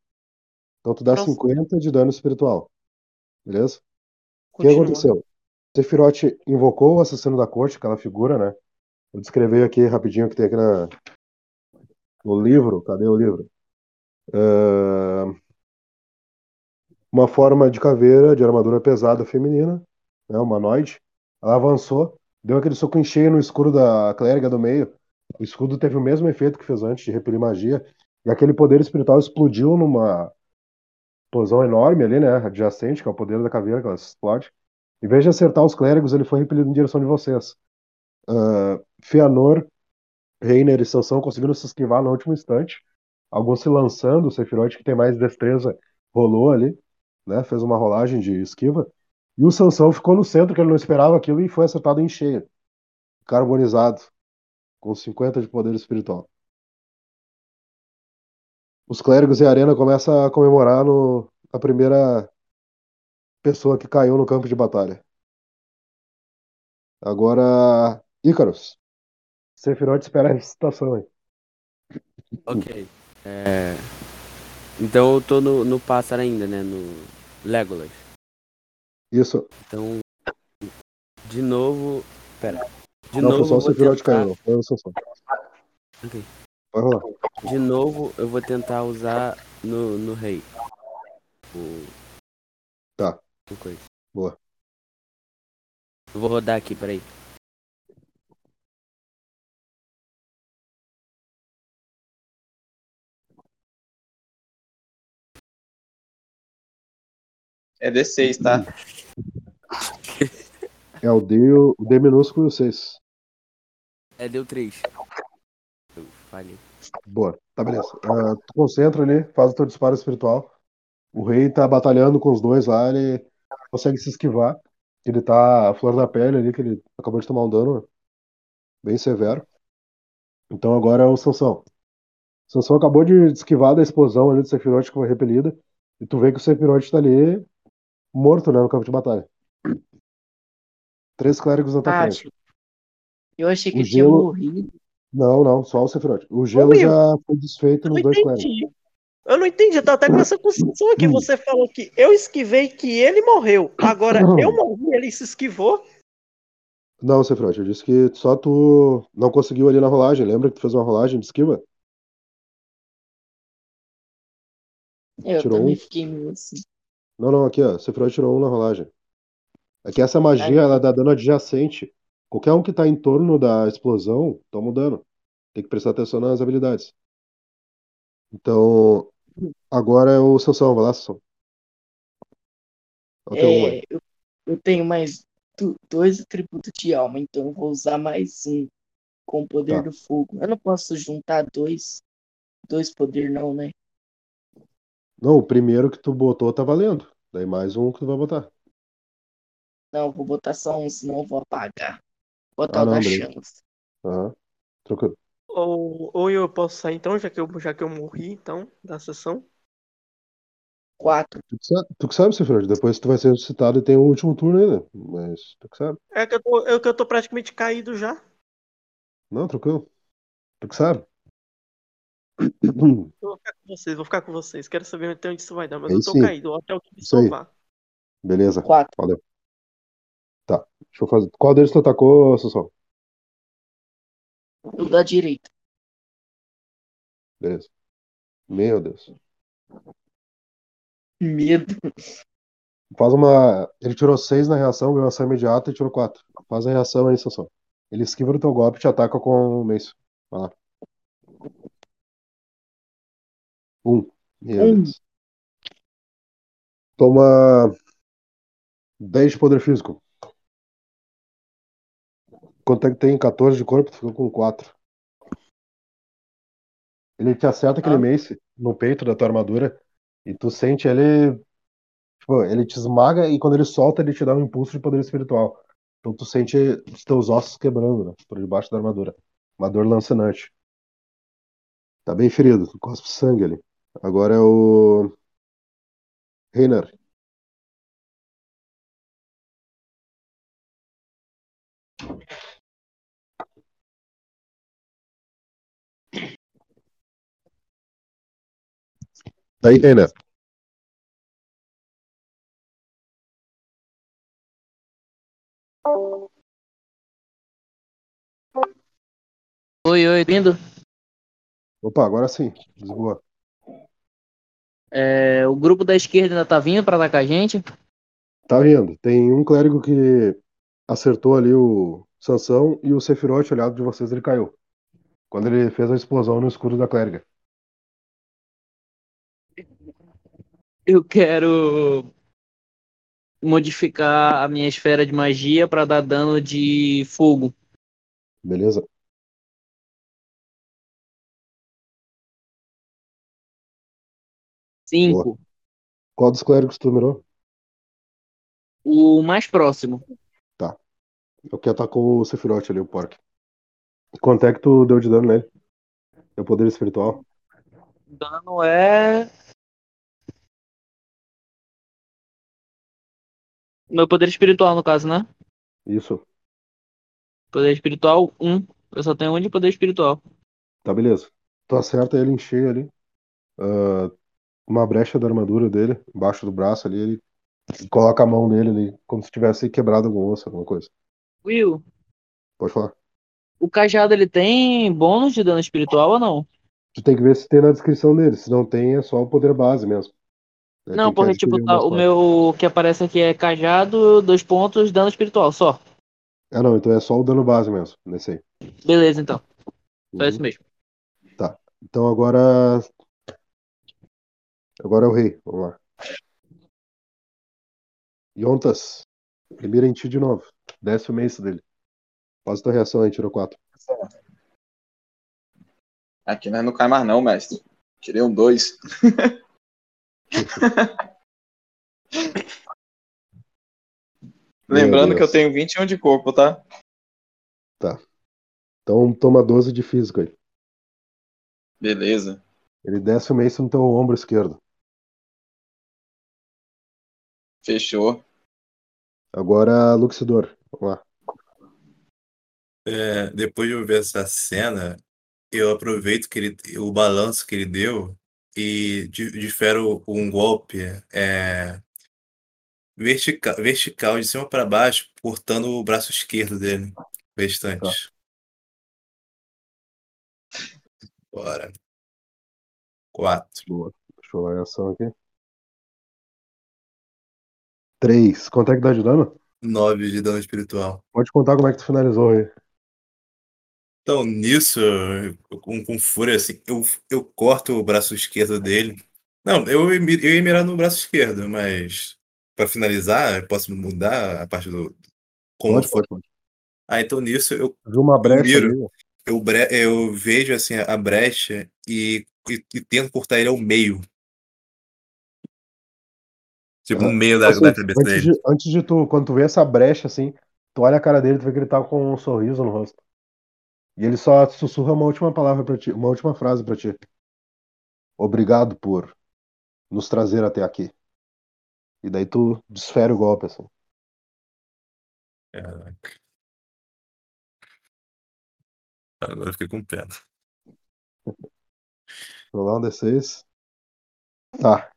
Então tu dá Prossiga. 50 de dano espiritual. Beleza? O que aconteceu? Sephiroth invocou o assassino da corte, aquela figura, né? Eu descrevi aqui rapidinho o que tem aqui na, no livro. Cadê o livro? Ah, uma forma de caveira de armadura pesada feminina, né? Humanoide. Ela avançou, deu aquele soco em cheio no escudo da clériga do meio. O escudo teve o mesmo efeito que fez antes de repelir magia. E aquele poder espiritual explodiu numa explosão enorme ali, né? Adjacente, que é o poder da caveira que ela explode. Em vez de acertar os clérigos, ele foi repelido em direção de vocês. Ah, Feanor, Reiner e Sansão conseguiram se esquivar no último instante. Alguns se lançando, o Sephiroth, que tem mais destreza, rolou ali, né? Fez uma rolagem de esquiva. E o Sansão ficou no centro, que ele não esperava aquilo, e foi acertado em cheio. Carbonizado, com 50 de poder espiritual. Os clérigos e a arena começam a comemorar no, a primeira pessoa que caiu no campo de batalha. Agora, Ícaros. Sephiroth espera a ressuscitação aí. Ok. É, Então eu tô no, no pássaro ainda, né? No Legolas. Isso. Então, de novo. Pera. De não, novo foi só eu o vou Sephiroth tentar. caiu. Foi o. Ok. Vai rolar. De novo eu vou tentar usar no, no rei. O. Tá. o coisa. Boa. Eu vou rodar aqui, peraí. É D6, tá? É o D, o D minúsculo e o 6. É, deu 3. Eu falhei. Boa. Tá, beleza. Ah, tu concentra ali, faz o teu disparo espiritual. O rei tá batalhando com os dois lá, ele consegue se esquivar. Ele tá a flor da pele ali, que ele acabou de tomar um dano bem severo. Então agora é o Sansão. O Sansão acabou de esquivar da explosão ali do Sephiroth que foi repelida. E tu vê que o Sephiroth tá ali morto, né, no campo de batalha. Três clérigos na tua frente. eu achei que O tinha gelo- morrido. Não, não, só o Sephiroth. O gelo Will, já foi desfeito nos dois clérigos. Eu não entendi, eu tô até com essa construção aqui. Você falou que eu esquivei que ele morreu. Agora eu morri, ele se esquivou. Não, Sephiroth, eu disse que só tu não conseguiu ali na rolagem. Lembra que tu fez uma rolagem de esquiva? Eu Tirou também um? fiquei meio assim. Não, não, aqui, ó. Sephiroth tirou um na rolagem. É que essa magia, ela dá dano adjacente. Qualquer um que tá em torno da explosão, toma um dano. Tem que prestar atenção nas habilidades. Então, agora é o Sansão, vai lá, Sansão. É o teu um aí. É, eu, eu tenho mais dois atributos de alma, então eu vou usar mais um com o poder Tá. do fogo. Eu não posso juntar dois, dois poder não, né? Não, o primeiro que tu botou tá valendo. Daí mais um que tu vai botar. Não, eu vou botar só um, senão eu vou apagar. Botar Ah, o não, da beleza. chamas. Aham. Tranquilo. Ou, ou eu posso sair então, já que eu, já que eu morri, então, da sessão. Quatro. Tu que sabe, tu que sabe. Depois tu vai ser ressuscitado e tem o último turno ainda. Mas tu que sabe. É que eu tô, é que eu tô praticamente caído já. Não, tranquilo. Tu que sabe. Eu vou ficar com vocês, vou ficar com vocês. Quero saber até onde isso vai dar, mas Aí eu tô sim. caído, até o que me salvar. Beleza. Quatro. Valeu. Tá. Deixa eu fazer. Qual deles tu atacou, Sassão? O da direita. Beleza. Meu Deus. Medo. Faz uma. Ele tirou 6 na reação, ganhou ação imediata e tirou 4. Faz a reação aí, Sassão. Ele esquiva o teu golpe e te ataca com o Mace. Vai lá. Um. Meu Um. Deus. Toma 10 de poder físico. Quanto é que tem? 14 de corpo, tu ficou com 4. Ele te acerta aquele Ah. mace no peito da tua armadura e tu sente ele. Tipo, ele te esmaga e quando ele solta, ele te dá um impulso de poder espiritual. Então tu sente os teus ossos quebrando, né? Por debaixo da armadura. Uma dor lancinante. Tá bem ferido, tu cospe sangue ali. Agora é o. Reiner. Tá aí, Reiner. Oi, oi, vindo. Opa, agora sim. Desboa. É, o grupo da esquerda ainda tá vindo pra atacar a gente. Tá vindo. Tem um clérigo que acertou ali o Sansão e o Sephiroth, olhado de vocês, ele caiu. Quando ele fez a explosão no escudo da clériga. Eu quero modificar a minha esfera de magia pra dar dano de fogo. Beleza? Cinco. Qual dos clérigos tu mirou? O mais próximo. É o que atacou o Sephiroth ali, o Pork. Quanto é que tu deu de dano nele? Teu poder espiritual? Dano é. Meu poder espiritual, no caso, né? Isso. Poder espiritual, um. Eu só tenho um de poder espiritual. Tá, beleza. Tu acerta ele em cheio ali. Ah, uma brecha da armadura dele, embaixo do braço ali, ele coloca a mão nele ali, como se tivesse quebrado algum osso, alguma coisa. Will, Pode falar. o cajado ele tem bônus de dano espiritual ou não? Tu tem que ver se tem na descrição dele. Se não tem, é só o poder base mesmo. É, Não, porque tipo, tá, o meu que aparece aqui é cajado, dois pontos, dano espiritual, só. Ah, não, então é só o dano base mesmo, nesse aí. Beleza, então. Só Uhum. isso mesmo. Então agora. Agora é o rei. Vamos lá. Yontas. Primeiro em ti de novo. Desce o mace dele. Faz tua reação aí, tirou 4. Aqui nós não cai mais não, mestre. Tirei um dois. Lembrando que eu tenho 21 de corpo, tá? Então toma 12 de físico aí. Beleza. Ele desce o mace no teu ombro esquerdo. Fechou. Agora Luxidor. Vamos lá. É, depois de eu ver essa cena, eu aproveito que ele, o balanço que ele deu e di- difero um golpe é, vertical, vertical de cima para baixo, cortando o braço esquerdo dele. Restante. Bora. Quatro. Boa. Deixa eu olhar a ação aqui. 3. Quanto é que dá de dano? Nove de dano espiritual. Pode contar como é que tu finalizou aí. Então, nisso, com, com fúria, assim, eu, eu corto o braço esquerdo dele. Não, eu, eu ia mirar no braço esquerdo, mas para finalizar, eu posso mudar a parte do. Como Pode, pode, pode. Ah, então nisso eu, Viu uma brecha miro. ali? eu, bre- eu vejo assim a brecha e, e, e tento cortar ele ao meio. Tipo, no meio da, Assim, da cabeça antes, dele. de, antes de tu, quando tu vê essa brecha assim, tu olha a cara dele, tu vê que ele tá com um sorriso no rosto. E ele só sussurra uma última palavra pra ti, uma última frase pra ti. Obrigado por. nos trazer até aqui. E daí tu desfere o golpe, assim. Caraca. Agora eu fiquei com pena. Vou lá um D6. Tá.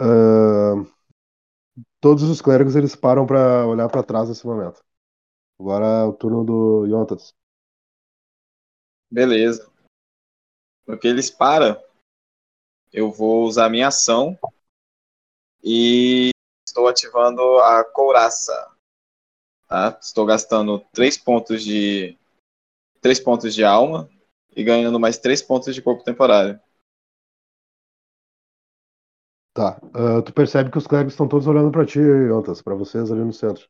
Ahn, todos os clérigos eles param pra olhar pra trás nesse momento. Agora é o turno do Yontas. Beleza. Porque eles param, eu vou usar minha ação e estou ativando a couraça. Tá? Estou gastando 3 pontos de 3 pontos de alma e ganhando mais 3 pontos de corpo temporário. Tá. Ah, tu percebe que os clérigos estão todos olhando pra ti, Yontas, pra vocês ali no centro.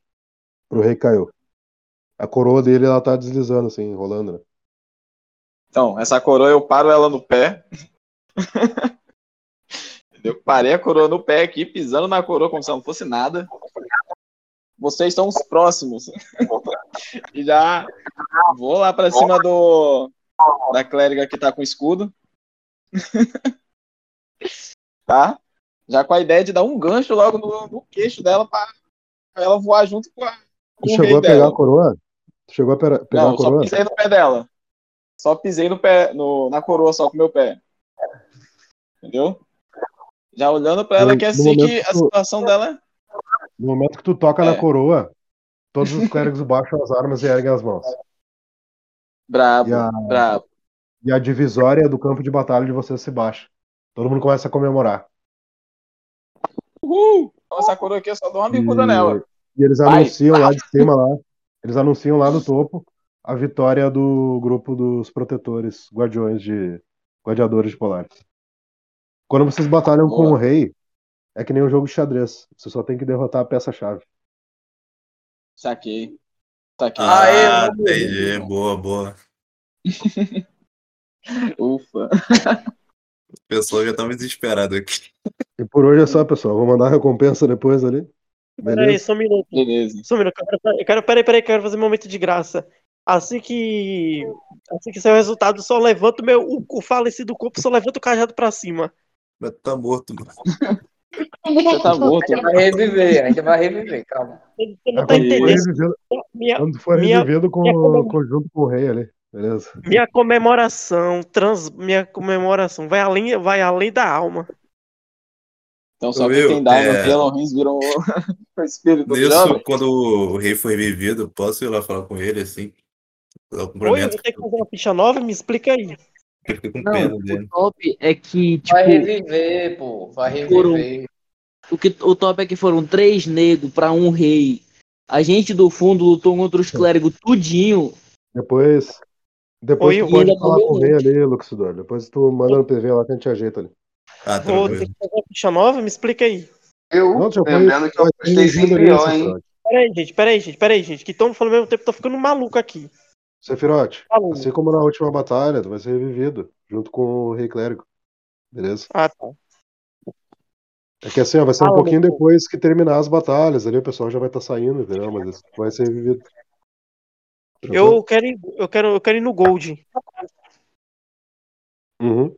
Pro rei caiu. A coroa dele, ela tá deslizando, assim, rolando, né? Então, essa coroa eu paro ela no pé. Eu parei a coroa no pé aqui, pisando na coroa como se não fosse nada. Vocês estão os próximos. e já vou lá pra cima do da clériga que tá com escudo. tá? Já com a ideia de dar um gancho logo no, no queixo dela pra ela voar junto com, a, com Tu chegou a pegar dela. a coroa? Tu chegou a pera- pegar Não, a só coroa? pisei no pé dela. Só pisei no pé, no, na coroa só com o meu pé. Entendeu? Já olhando pra ela que é assim que a tu- situação dela é. No momento que tu toca É. na coroa, todos os clérigos baixam as armas e erguem as mãos. Brabo, E a, brabo. e a divisória do campo de batalha de vocês se baixa. Todo mundo começa a comemorar. Uhul! Essa coroa aqui eu só dou uma bicuda E, nela. e eles Vai. anunciam lá de cima, lá, eles anunciam lá no topo a vitória do grupo dos protetores, guardiões de. Guardiadores de Polares. Quando vocês batalham com Boa. o rei, é que nem um jogo de xadrez. Você só tem que derrotar a peça-chave. Saquei. Saquei. Ah, entendi. Boa, boa. Ufa. O pessoal já tá muito desesperado aqui. E por hoje é só, pessoal. Vou mandar a recompensa depois ali. Peraí, só um minuto. Beleza. Só um minuto. Eu quero, eu quero, peraí, peraí, quero fazer um momento de graça. Assim que. Assim que sair o resultado, só levanto o meu. O, o falecido corpo, só levanta o cajado pra cima. Mas tá morto, mano. Você tá morto. Ainda vai reviver, ainda vai reviver, calma. Você não tá for entendendo. revivendo, Minha, quando for minha- revivendo com, minha conjunto com o rei ali. Beleza? minha comemoração, trans, minha comemoração vai além, vai além da alma. Então só Viu? quem tem Diamond É. e Elohim viram o, o espírito do Nisso, jovem. quando o rei foi revivido, posso ir lá falar com ele, assim? O Oi, eu vou ter que fazer uma ficha nova? Me explica aí. eu fiquei com Não, pena o dele. top é que, tipo, Vai reviver, pô. Vai Foram- reviver. o, que, o top é que foram três negros pra um rei. A gente do fundo lutou contra os clérigos tudinho. Depois. Depois Oi, tu eu pode falar com o rei ali, Luxidor. Depois tu manda no PV lá que a gente ajeita ali. Ah, Vou ter que fazer uma ficha nova? Me explica aí. Eu, foi- lembrando que eu postei revivido sem ali, pior, hein? Peraí, gente, peraí, gente, peraí, gente. Que estão falando ao mesmo tempo, tô ficando maluco aqui. Sephiroth, Falou. assim como na última batalha, tu vai ser revivido, junto com o rei clérigo. Beleza? Ah, tá. É que assim, ó, vai ser um pouquinho depois que terminar as batalhas ali, o pessoal já vai estar saindo, entendeu? Mas tu vai ser revivido. Tranquilo? Eu quero, ir, eu, quero, eu quero ir no Gold. Uhum.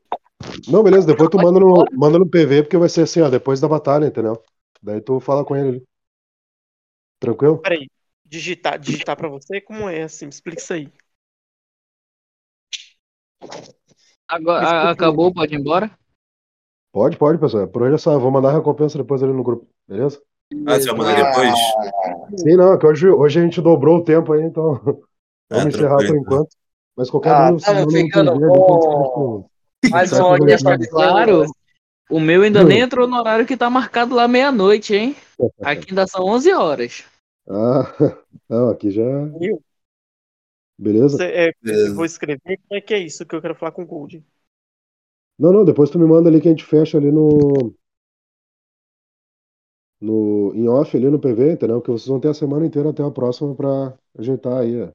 Não, beleza, depois tu manda no, manda no PV, porque vai ser assim, ó, depois da batalha, entendeu? Daí tu fala com ele ali. Tranquilo? Peraí. Digitar, digitar pra você? Como é assim? Me explica isso aí. Agora, acabou, pode ir embora? Pode, pode, pessoal. Por hoje é só, eu vou mandar a recompensa depois ali no grupo, beleza? Ah, você vai mandar depois? Sim, não, é que hoje, hoje a gente dobrou o tempo aí, então Ah, vamos encerrar por enquanto. Mas qualquer Ah, dúvida, tamo vocês mandam no ficando PV ali que a gente bom. responde. Mais Certo, uma vamos audiência lá. de Claro. O meu ainda Hum. nem entrou no horário que tá marcado lá meia-noite, hein? Aqui ainda são 11 horas. Ah, não, aqui já. Viu? Beleza? Você, é, Beleza. eu vou escrever. Como é que é isso que eu quero falar com o Gold? Não, não, depois tu me manda ali que a gente fecha ali no. No, em off ali no PV, entendeu? Que vocês vão ter a semana inteira até a próxima pra ajeitar aí, ó.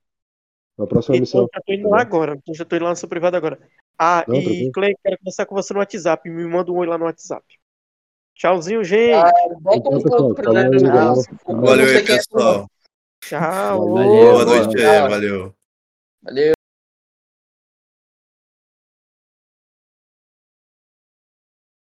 Na próxima Então, missão. já tô indo lá agora. Então, já tô indo lá no seu privado agora. Ah, Não, e. Clay, quero conversar com você no WhatsApp. Me manda um oi lá no WhatsApp. Tchauzinho, gente. Ah, bota um pouco pra Valeu aí, é, pessoal. Tchau. Valeu. Boa noite aí, Tchau. valeu. Valeu.